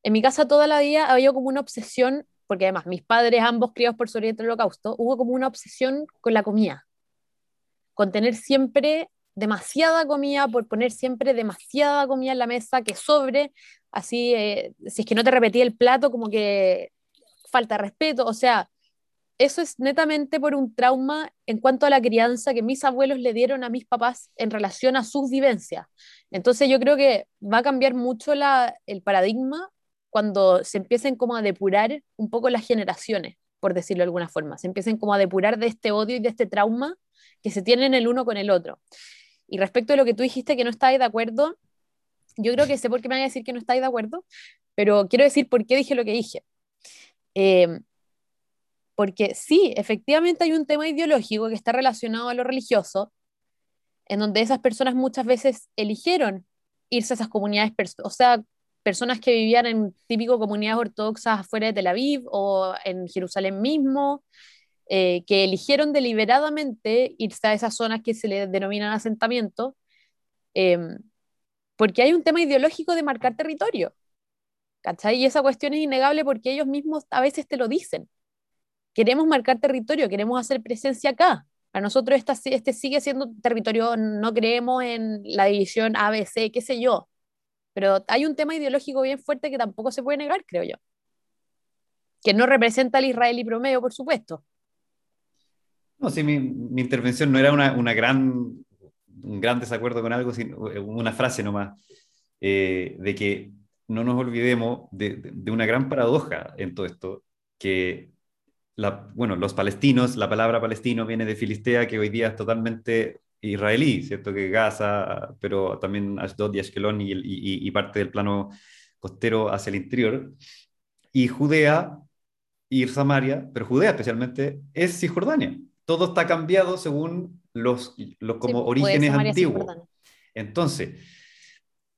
[SPEAKER 4] en mi casa toda la vida había como una obsesión porque además mis padres, ambos criados por Oriente del Holocausto, hubo como una obsesión con la comida, con tener siempre demasiada comida, por poner siempre demasiada comida en la mesa, que sobre, así, eh, si es que no te repetía el plato, como que falta respeto, o sea, eso es netamente por un trauma en cuanto a la crianza que mis abuelos le dieron a mis papás en relación a sus vivencias. Entonces yo creo que va a cambiar mucho la, el paradigma cuando se empiecen como a depurar un poco las generaciones, por decirlo de alguna forma, se empiecen como a depurar de este odio y de este trauma que se tienen el uno con el otro. Y respecto a lo que tú dijiste que no estáis de acuerdo, yo creo que sé por qué me van a decir que no estáis de acuerdo, pero quiero decir por qué dije lo que dije. Eh, porque sí, efectivamente hay un tema ideológico que está relacionado a lo religioso, en donde esas personas muchas veces eligieron irse a esas comunidades, o sea, personas que vivían en típico comunidades ortodoxas afuera de Tel Aviv o en Jerusalén mismo, eh, que eligieron deliberadamente irse a esas zonas que se le denominan asentamientos, eh, porque hay un tema ideológico de marcar territorio. ¿Cachai? Y esa cuestión es innegable porque ellos mismos a veces te lo dicen. Queremos marcar territorio, queremos hacer presencia acá. Para nosotros esta, este sigue siendo territorio, no creemos en la división ABC, qué sé yo. Pero hay un tema ideológico bien fuerte que tampoco se puede negar, creo yo. Que no representa al israelí promedio, por supuesto.
[SPEAKER 3] No, sí, mi, mi intervención no era una, una, gran, un gran desacuerdo con algo, sino una frase nomás, eh, de que no nos olvidemos de, una gran paradoja en todo esto, que bueno, los palestinos, la palabra palestino viene de Filistea, que hoy día es totalmente israelí, ¿cierto? Que Gaza, pero también Ashdod y Ashkelon y, y, y, parte del plano costero hacia el interior. Y Judea y Samaria, pero Judea especialmente, es Cisjordania. Todo está cambiado según los, los como sí, orígenes antiguos. Entonces,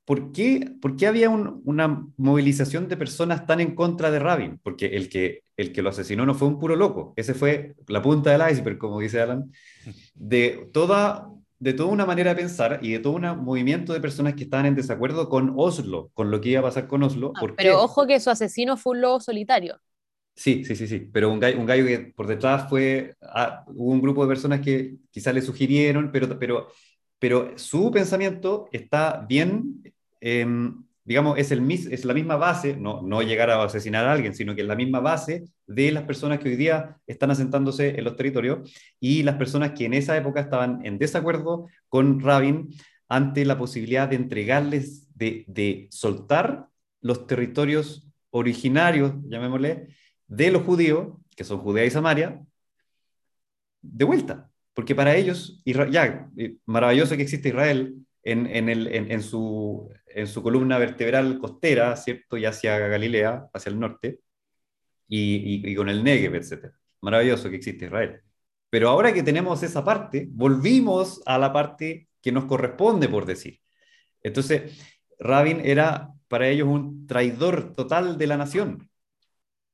[SPEAKER 3] ¿por qué, por qué había un, una movilización de personas tan en contra de Rabin? Porque el que, el que lo asesinó no fue un puro loco, ese fue la punta del iceberg, como dice Alan, de toda, de toda una manera de pensar y de todo un movimiento de personas que estaban en desacuerdo con Oslo, con lo que iba a pasar con Oslo.
[SPEAKER 4] Ah, pero ojo que su asesino fue un lobo solitario.
[SPEAKER 3] Sí, sí, sí, sí, pero un gallo, un gallo que por detrás fue, ah, hubo un grupo de personas que quizás le sugirieron, pero, pero, pero su pensamiento está bien eh, digamos, es, el, es la misma base, no, no llegar a asesinar a alguien, sino que es la misma base de las personas que hoy día están asentándose en los territorios y las personas que en esa época estaban en desacuerdo con Rabin ante la posibilidad de entregarles, de, de soltar los territorios originarios, llamémosle, de los judíos, que son Judea y Samaria, de vuelta. Porque para ellos, ya, eh, maravilloso que existe Israel, en, en, el, en, su, en su columna vertebral costera, ¿cierto? Y hacia Galilea, hacia el norte, y, y, y con el Negev, etc. Maravilloso que existe Israel. Pero ahora que tenemos esa parte, volvimos a la parte que nos corresponde, por decir. Entonces, Rabin era para ellos un traidor total de la nación,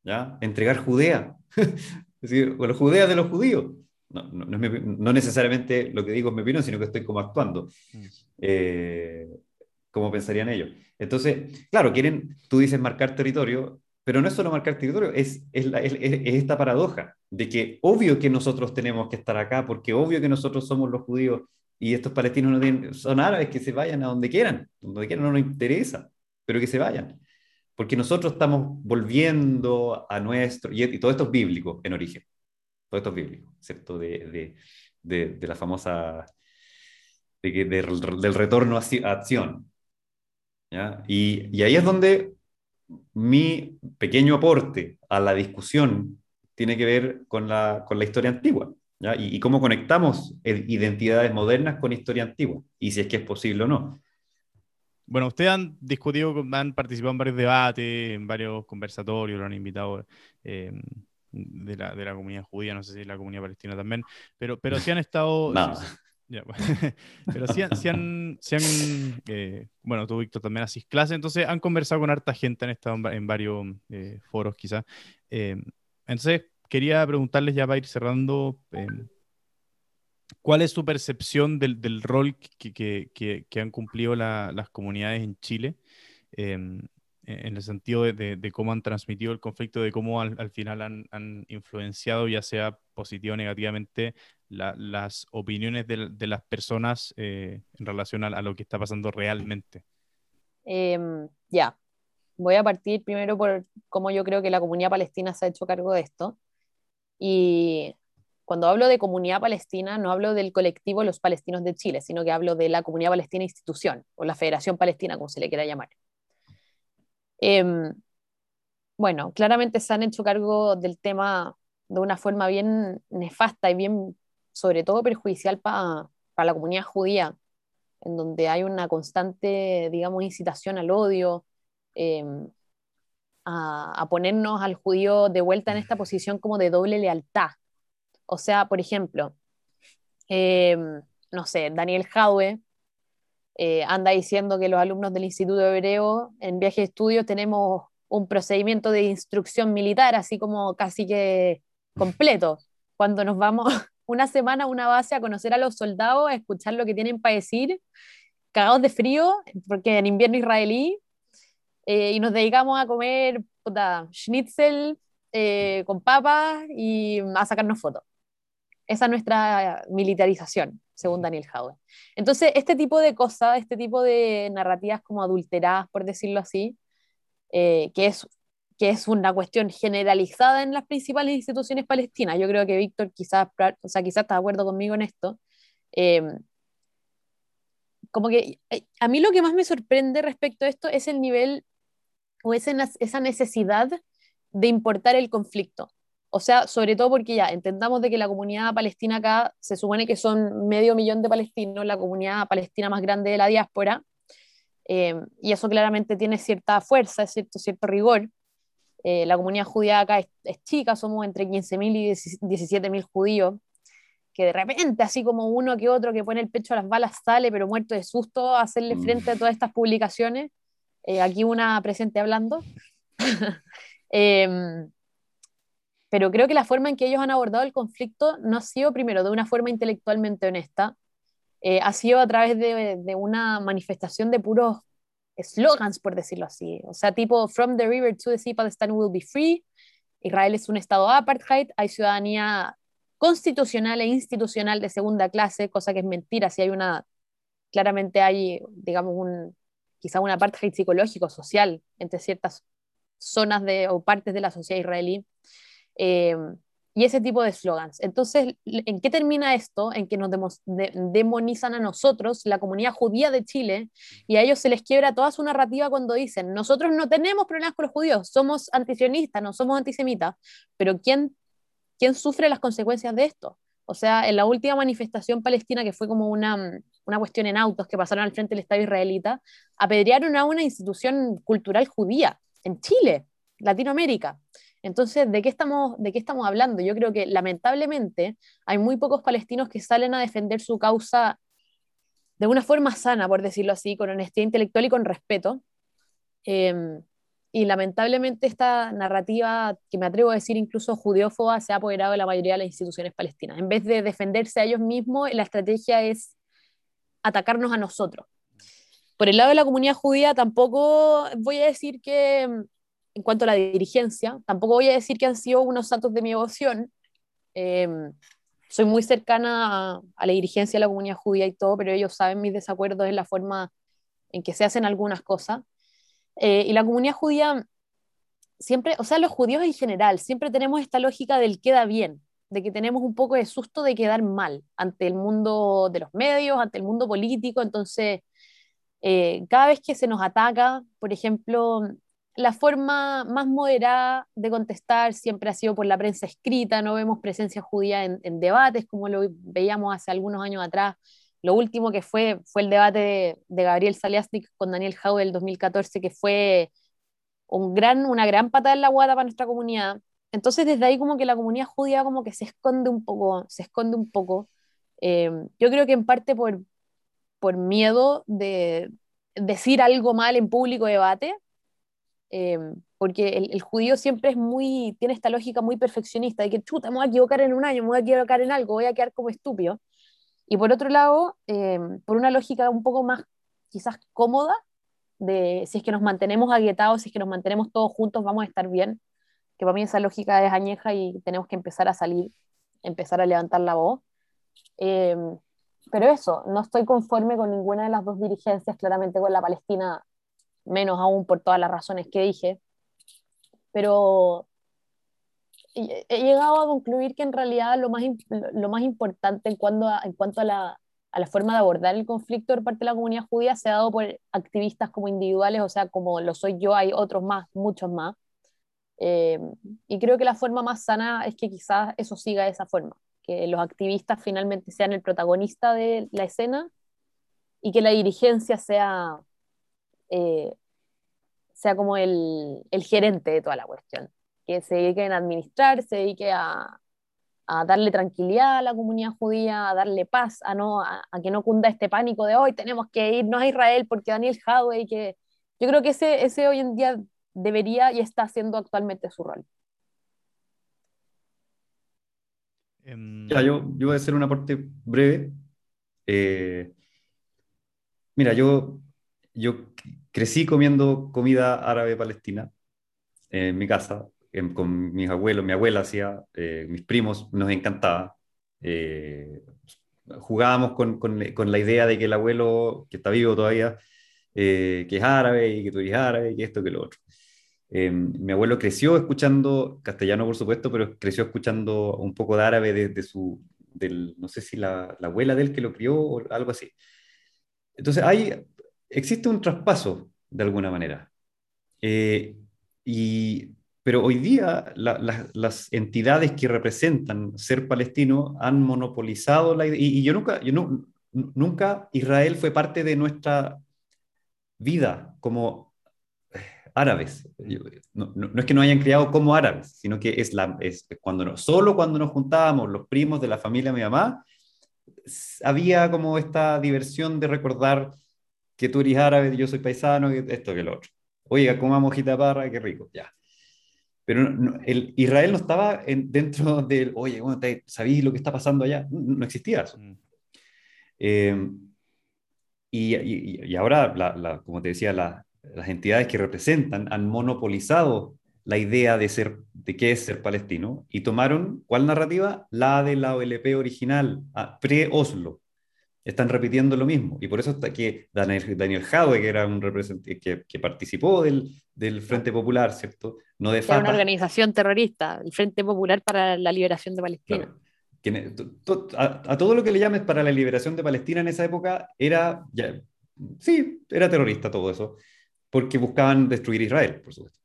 [SPEAKER 3] ¿ya? Entregar Judea, es decir, bueno, Judea de los judíos no, no, no, es mi, no, necesariamente lo que digo es mi opinión, sino que estoy como actuando, mm. eh, como pensarían ellos. Entonces, claro, quieren, tú dices marcar territorio, pero no es solo marcar territorio, es, es, la, es, es, esta paradoja de que obvio que nosotros tenemos que estar acá, porque obvio que nosotros somos los judíos y estos palestinos no tienen, son árabes que se vayan a donde quieran, donde quieran no nos interesa, pero que se vayan. Porque nosotros estamos volviendo a nuestro, y, y todo esto es bíblico en origen todo esto es bíblico, ¿cierto? De, de, de, de la famosa, de del retorno a acción. ¿ya? Y, y ahí es donde mi pequeño aporte a la discusión tiene que ver con la, con la historia antigua. ¿ya? Y, y, cómo conectamos identidades modernas con historia antigua, y si es que es posible o no.
[SPEAKER 1] Bueno, ustedes han discutido, han participado en varios debates, en varios conversatorios, lo han invitado eh, de, la, de, la, comunidad judía, no sé si la comunidad palestina también, pero, pero sí han estado... pero sí, han, eh, bueno, tú Víctor también haces clases, entonces han conversado con harta gente, han estado en, varios eh, foros quizás. entonces, quería preguntarles ya para ir cerrando, ¿cuál es su percepción del, del rol que, que, que, han cumplido las comunidades en Chile? Em, en el sentido de, de, cómo han transmitido el conflicto, de cómo al, al final han, han, influenciado, ya sea positivo o negativamente, la, las opiniones de, de, las personas eh, en relación a, a, lo que está pasando realmente.
[SPEAKER 4] Eh, ya, voy a partir primero por cómo yo creo que la comunidad palestina se ha hecho cargo de esto. Y cuando hablo de comunidad palestina, no hablo del colectivo Los Palestinos de Chile, sino que hablo de la comunidad palestina institución, o la Federación Palestina, como se le quiera llamar. Eh, bueno, claramente se han hecho cargo del tema de una forma bien nefasta y bien, sobre todo, perjudicial para la comunidad judía, en donde hay una constante, digamos, incitación al odio, eh, a, ponernos al judío de vuelta en esta posición como de doble lealtad. O sea, por ejemplo, em, no sé, Daniel Jaue eh, anda diciendo que los alumnos del Instituto Hebreo en viaje de estudio tenemos un procedimiento de instrucción militar, así como casi que completo. Cuando nos vamos una semana a una base a conocer a los soldados, a escuchar lo que tienen para decir, cagados de frío, porque en invierno israelí, eh, y nos dedicamos a comer schnitzel eh, con papas y a sacarnos fotos. Esa es nuestra militarización, según Daniel Howard. Entonces, este tipo de cosas, este tipo de narrativas como adulteradas, por decirlo así, eh, que, es, que es una cuestión generalizada en las principales instituciones palestinas. Yo creo que Víctor quizás, o sea, quizás está de acuerdo conmigo en esto como que a mí lo que más me sorprende respecto a esto es el nivel o esa necesidad de importar el conflicto. O sea, sobre todo porque ya entendamos de que la comunidad palestina acá se supone que son medio millón de palestinos, la comunidad palestina más grande de la diáspora, eh, y eso claramente tiene cierta fuerza, cierto, cierto rigor. Eh, la comunidad judía acá es, es chica, somos entre 15.000 y 17.000 judíos, que de repente, así como uno que otro que pone el pecho a las balas, sale, pero muerto de susto, a hacerle mm. frente a todas estas publicaciones. Eh, aquí una presente hablando. Pero creo que la forma en que ellos han abordado el conflicto no ha sido, primero, de una forma intelectualmente honesta, eh, ha sido a través de, una manifestación de puros slogans, por decirlo así. O sea, tipo, from the river to the sea, Palestine will be free. Israel es un estado apartheid, hay ciudadanía constitucional e institucional de segunda clase, cosa que es mentira, si hay una, claramente hay, digamos, un, quizá una parte psicológico, social, entre ciertas zonas de, o partes de la sociedad israelí, eh, y ese tipo de slogans. Entonces, ¿en qué termina esto? En que nos demonizan a nosotros, la comunidad judía de Chile, y a ellos se les quiebra toda su narrativa cuando dicen, nosotros no tenemos problemas con los judíos, somos antisionistas, no somos antisemitas, pero ¿quién, quién sufre las consecuencias de esto? O sea, en la última manifestación palestina, que fue como una, una cuestión en autos que pasaron al frente del Estado israelita, apedrearon a una institución cultural judía en Chile, Latinoamérica. Entonces, ¿de qué, estamos, ¿de qué estamos hablando? Yo creo que lamentablemente hay muy pocos palestinos que salen a defender su causa de una forma sana, por decirlo así, con honestidad intelectual y con respeto. Em, y lamentablemente esta narrativa, que me atrevo a decir incluso judeófoba, se ha apoderado de la mayoría de las instituciones palestinas. En vez de defenderse a ellos mismos, la estrategia es atacarnos a nosotros. Por el lado de la comunidad judía, tampoco voy a decir que, en cuanto a la dirigencia, tampoco voy a decir que han sido unos santos de mi devoción. Em, soy muy cercana a, la dirigencia de la comunidad judía y todo, pero ellos saben mis desacuerdos en la forma en que se hacen algunas cosas. Eh, y la comunidad judía siempre, o sea, los judíos en general, siempre tenemos esta lógica del queda bien, de que tenemos un poco de susto de quedar mal ante el mundo de los medios, ante el mundo político. Entonces, eh, cada vez que se nos ataca, por ejemplo, la forma más moderada de contestar siempre ha sido por la prensa escrita, no vemos presencia judía en, debates como lo veíamos hace algunos años atrás lo último que fue fue el debate de, Gabriel Saliasnik con Daniel Jau del 2014, que fue un gran, una gran patada en la guata para nuestra comunidad. Entonces desde ahí como que la comunidad judía como que se esconde un poco, se esconde un poco. Eh, yo creo que en parte por, por miedo de decir algo mal en público debate, eh, porque el, judío siempre es muy, tiene esta lógica muy perfeccionista de que, chuta, me voy a equivocar en un año, me voy a equivocar en algo, voy a quedar como estúpido. Y por otro lado, eh, por una lógica un poco más quizás cómoda, de si es que nos mantenemos aguetados, si es que nos mantenemos todos juntos, vamos a estar bien, que para mí esa lógica es añeja y tenemos que empezar a salir, empezar a levantar la voz. Eh, pero eso, no estoy conforme con ninguna de las dos dirigencias, claramente con la Palestina, menos aún por todas las razones que dije. Pero he llegado a concluir que en realidad lo más, lo más importante en cuanto, a, en cuanto a, la, a la forma de abordar el conflicto por parte de la comunidad judía se ha dado por activistas como individuales, o sea, como lo soy yo, hay otros más, muchos más. Eh, y creo que la forma más sana es que quizás eso siga de esa forma, que los activistas finalmente sean el protagonista de la escena y que la dirigencia sea, eh, sea como el, el gerente de toda la cuestión que se dediquen a administrar, se dedique a, a darle tranquilidad a la comunidad judía, a darle paz, a, no, a, que no cunda este pánico de hoy tenemos que irnos a Israel porque Daniel Hadway, que yo creo que ese, ese hoy en día debería y está haciendo actualmente su rol.
[SPEAKER 3] Em, ya, yo, yo voy a hacer una parte breve. Eh, mira, yo, yo crecí comiendo comida árabe palestina en mi casa con mis abuelos, mi abuela hacía, eh, mis primos, nos encantaba. Eh, jugábamos con, con, la idea de que el abuelo, que está vivo todavía, eh, que es árabe y que tú eres árabe y que esto, que lo otro. mi abuelo creció escuchando castellano, por supuesto, pero creció escuchando un poco de árabe desde su, del, no sé si la, la, abuela de él que lo crió o algo así. Entonces, hay, existe un traspaso de alguna manera. y pero hoy día las entidades que representan ser palestino han monopolizado la idea. Y, yo nunca, yo nunca Israel fue parte de nuestra vida como eh, árabes. No, es que no hayan criado como árabes, sino que es, la, es cuando no, solo cuando nos juntábamos los primos de la familia de mi mamá, había como esta diversión de recordar que tú eres árabe, yo soy paisano, esto que lo otro. Oiga, comamos parra, qué rico, ya. Pero el, Israel no estaba en, dentro del, oye, bueno, ¿sabéis lo que está pasando allá? No, existía eso. Mm. Eh, y, y, ahora, la, como te decía, las entidades que representan han monopolizado la idea de, ser, de qué es ser palestino y tomaron, ¿cuál narrativa? La de la OLP original, pre-Oslo están repitiendo lo mismo. Y por eso está que Daniel, Daniel que era un que, que, participó del, del, Frente Popular, ¿cierto?
[SPEAKER 4] No de Fatah. una organización terrorista, el Frente Popular para la Liberación de Palestina.
[SPEAKER 3] a, todo lo que le llames para la liberación de Palestina en esa época era, ya, sí, era terrorista todo eso, porque buscaban destruir Israel, por supuesto,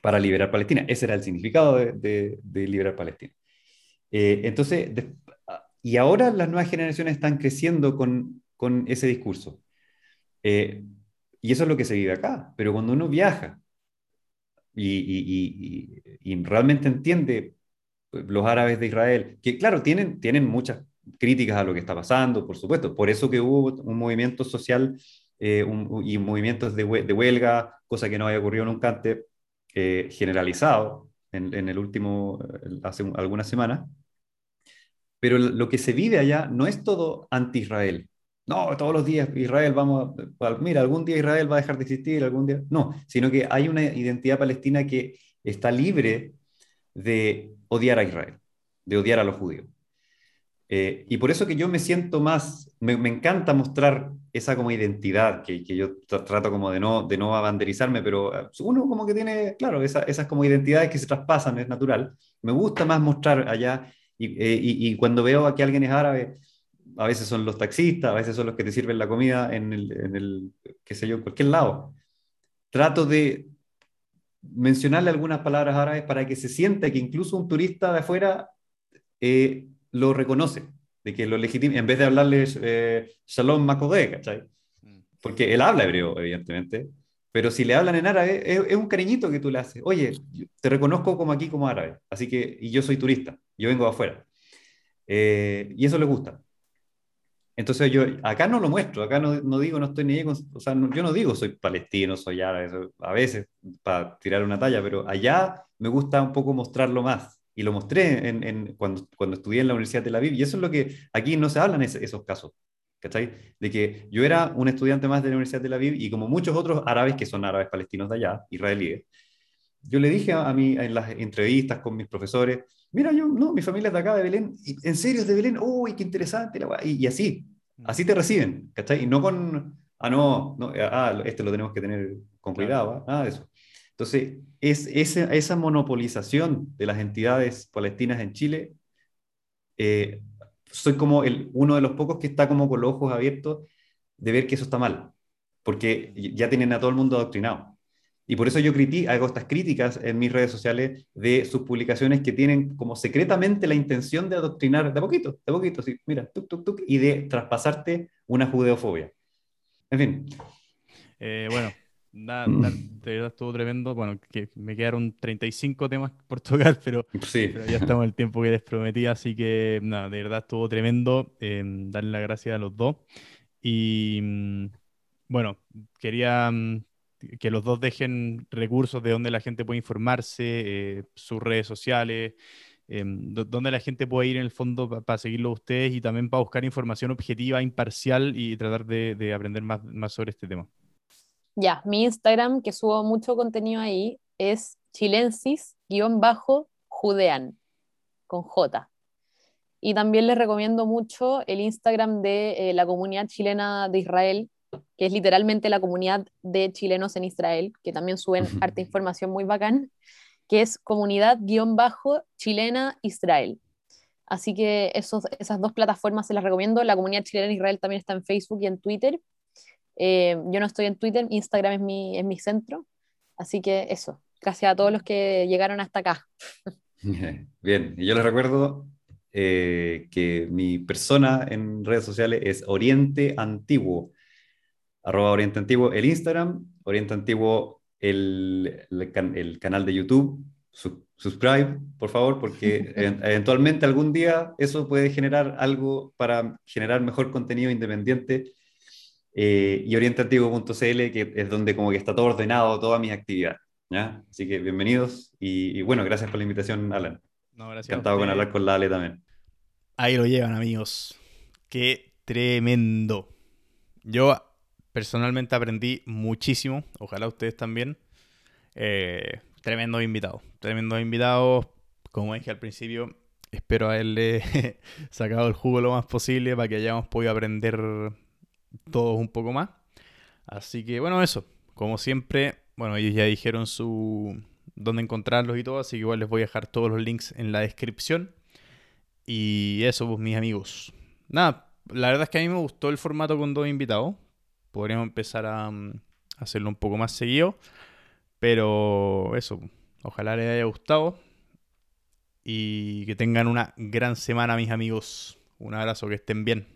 [SPEAKER 3] para liberar Palestina. Ese era el significado de, de, liberar Palestina. Eh, entonces, y ahora las nuevas generaciones están creciendo con, con ese discurso. Eh, y eso es lo que se vive acá. Pero cuando uno viaja y, y, y, realmente entiende pues, los árabes de Israel, que claro, tienen, tienen muchas críticas a lo que está pasando, por supuesto. Por eso que hubo un movimiento social eh, y movimientos de, de, huelga, cosa que no había ocurrido nunca antes, eh, generalizado en, en, el último, hace algunas semanas. Pero lo que se vive allá no es todo anti-Israel. No, todos los días Israel vamos a, mira, algún día Israel va a dejar de existir, algún día. No, sino que hay una identidad palestina que está libre de odiar a Israel, de odiar a los judíos. Eh, y por eso que yo me siento más, me, encanta mostrar esa como identidad, que, que yo trato como de no, de no abanderizarme, pero eh, uno como que tiene, claro, esas como identidades que se traspasan, es natural. Me gusta más mostrar allá eh, y, cuando veo a que alguien es árabe, a veces son los taxistas, a veces son los que te sirven la comida en el, en el qué sé yo, en cualquier lado. Trato de mencionarle algunas palabras árabes para que se sienta que incluso un turista de afuera eh, lo reconoce de que lo legitime, en vez de hablarles eh, Shalom Makodeh, ¿cachai?
[SPEAKER 1] Mm.
[SPEAKER 3] Porque él habla hebreo, evidentemente, pero si le hablan en árabe, es, es, un cariñito que tú le haces. Oye, te reconozco como aquí como árabe, así que, y yo soy turista, yo vengo afuera. Eh, y eso le gusta. Entonces yo acá no lo muestro, acá no, no digo, no estoy ni con, o sea, yo no digo soy palestino, soy árabe, a veces para tirar una talla, pero allá me gusta un poco mostrarlo más. Y lo mostré en, cuando, cuando estudié en la Universidad de Tel Aviv, y eso es lo que aquí no se hablan es, esos casos. ¿Cachai? De que yo era un estudiante más de la Universidad de Tel Aviv y como muchos otros árabes que son árabes palestinos de allá, israelíes, yo le dije a mí en las entrevistas con mis profesores, mira, yo, no, mi familia es de acá, de Belén, ¿en serio es de Belén? ¡Uy, qué interesante! La y, y, así, mm. así te reciben, ¿cachai? Y no con, ah, no, no ah, este lo tenemos que tener con cuidado, ¿ah? nada de eso. Entonces, es, esa, esa monopolización de las entidades palestinas en Chile eh, soy como el, uno de los pocos que está como con los ojos abiertos de ver que eso está mal, porque ya tienen a todo el mundo adoctrinado. Y por eso yo critico, hago estas críticas en mis redes sociales de sus publicaciones que tienen como secretamente la intención de adoctrinar de poquito, de poquito, sí, mira, tuk, tuk, tuk, y de traspasarte una judeofobia. En fin.
[SPEAKER 1] Eh, bueno, Nada, nada, de verdad estuvo tremendo. Bueno, que me quedaron 35 temas por tocar, pero,
[SPEAKER 3] sí.
[SPEAKER 1] pero ya estamos en el tiempo que les prometí, así que nada, de verdad estuvo tremendo. Eh, darle las gracias a los dos. Y mm, bueno, quería mm, que los dos dejen recursos de donde la gente puede informarse, eh, sus redes sociales, eh, donde la gente puede ir en el fondo para pa seguirlo a ustedes y también para buscar información objetiva, imparcial y tratar de, de aprender más, más sobre este tema.
[SPEAKER 4] Ya, mi Instagram, que subo mucho contenido ahí, es chilensis-judean, con J. Y también les recomiendo mucho el Instagram de eh, la comunidad chilena de Israel, que es literalmente la comunidad de chilenos en Israel, que también suben harta información muy bacán, que es comunidad-chilena Israel. Así que esos, esas dos plataformas se las recomiendo. La comunidad chilena en Israel también está en Facebook y en Twitter. Eh, yo no estoy en Twitter, Instagram es mi, es mi centro. Así que eso, gracias a todos los que llegaron hasta acá.
[SPEAKER 3] Bien, y yo les recuerdo eh, que mi persona en redes sociales es Oriente Antiguo, arroba Oriente Antiguo, el Instagram, Oriente Antiguo, el, el, can, el canal de YouTube, su, subscribe, por favor, porque eventualmente algún día eso puede generar algo para generar mejor contenido independiente eh, y orienteantiguo.cl, que es donde como que está todo ordenado, toda mi actividad. ¿ya? Así que bienvenidos y, y, bueno, gracias por la invitación, Alan.
[SPEAKER 1] No, gracias
[SPEAKER 3] Encantado con hablar con la Ale también.
[SPEAKER 1] Ahí lo llevan, amigos. Qué tremendo. Yo personalmente aprendí muchísimo, ojalá ustedes también. Eh, tremendos invitados, tremendos invitados. Como dije al principio, espero haberle sacado el jugo lo más posible para que hayamos podido aprender todos un poco más. Así que bueno, eso. Como siempre, bueno, ellos ya dijeron su dónde encontrarlos y todo, así que igual les voy a dejar todos los links en la descripción. Y eso, pues mis amigos. Nada, la verdad es que a mí me gustó el formato con dos invitados. Podríamos empezar a, a hacerlo un poco más seguido. Pero eso, ojalá les haya gustado. Y que tengan una gran semana, mis amigos. Un abrazo, que estén bien.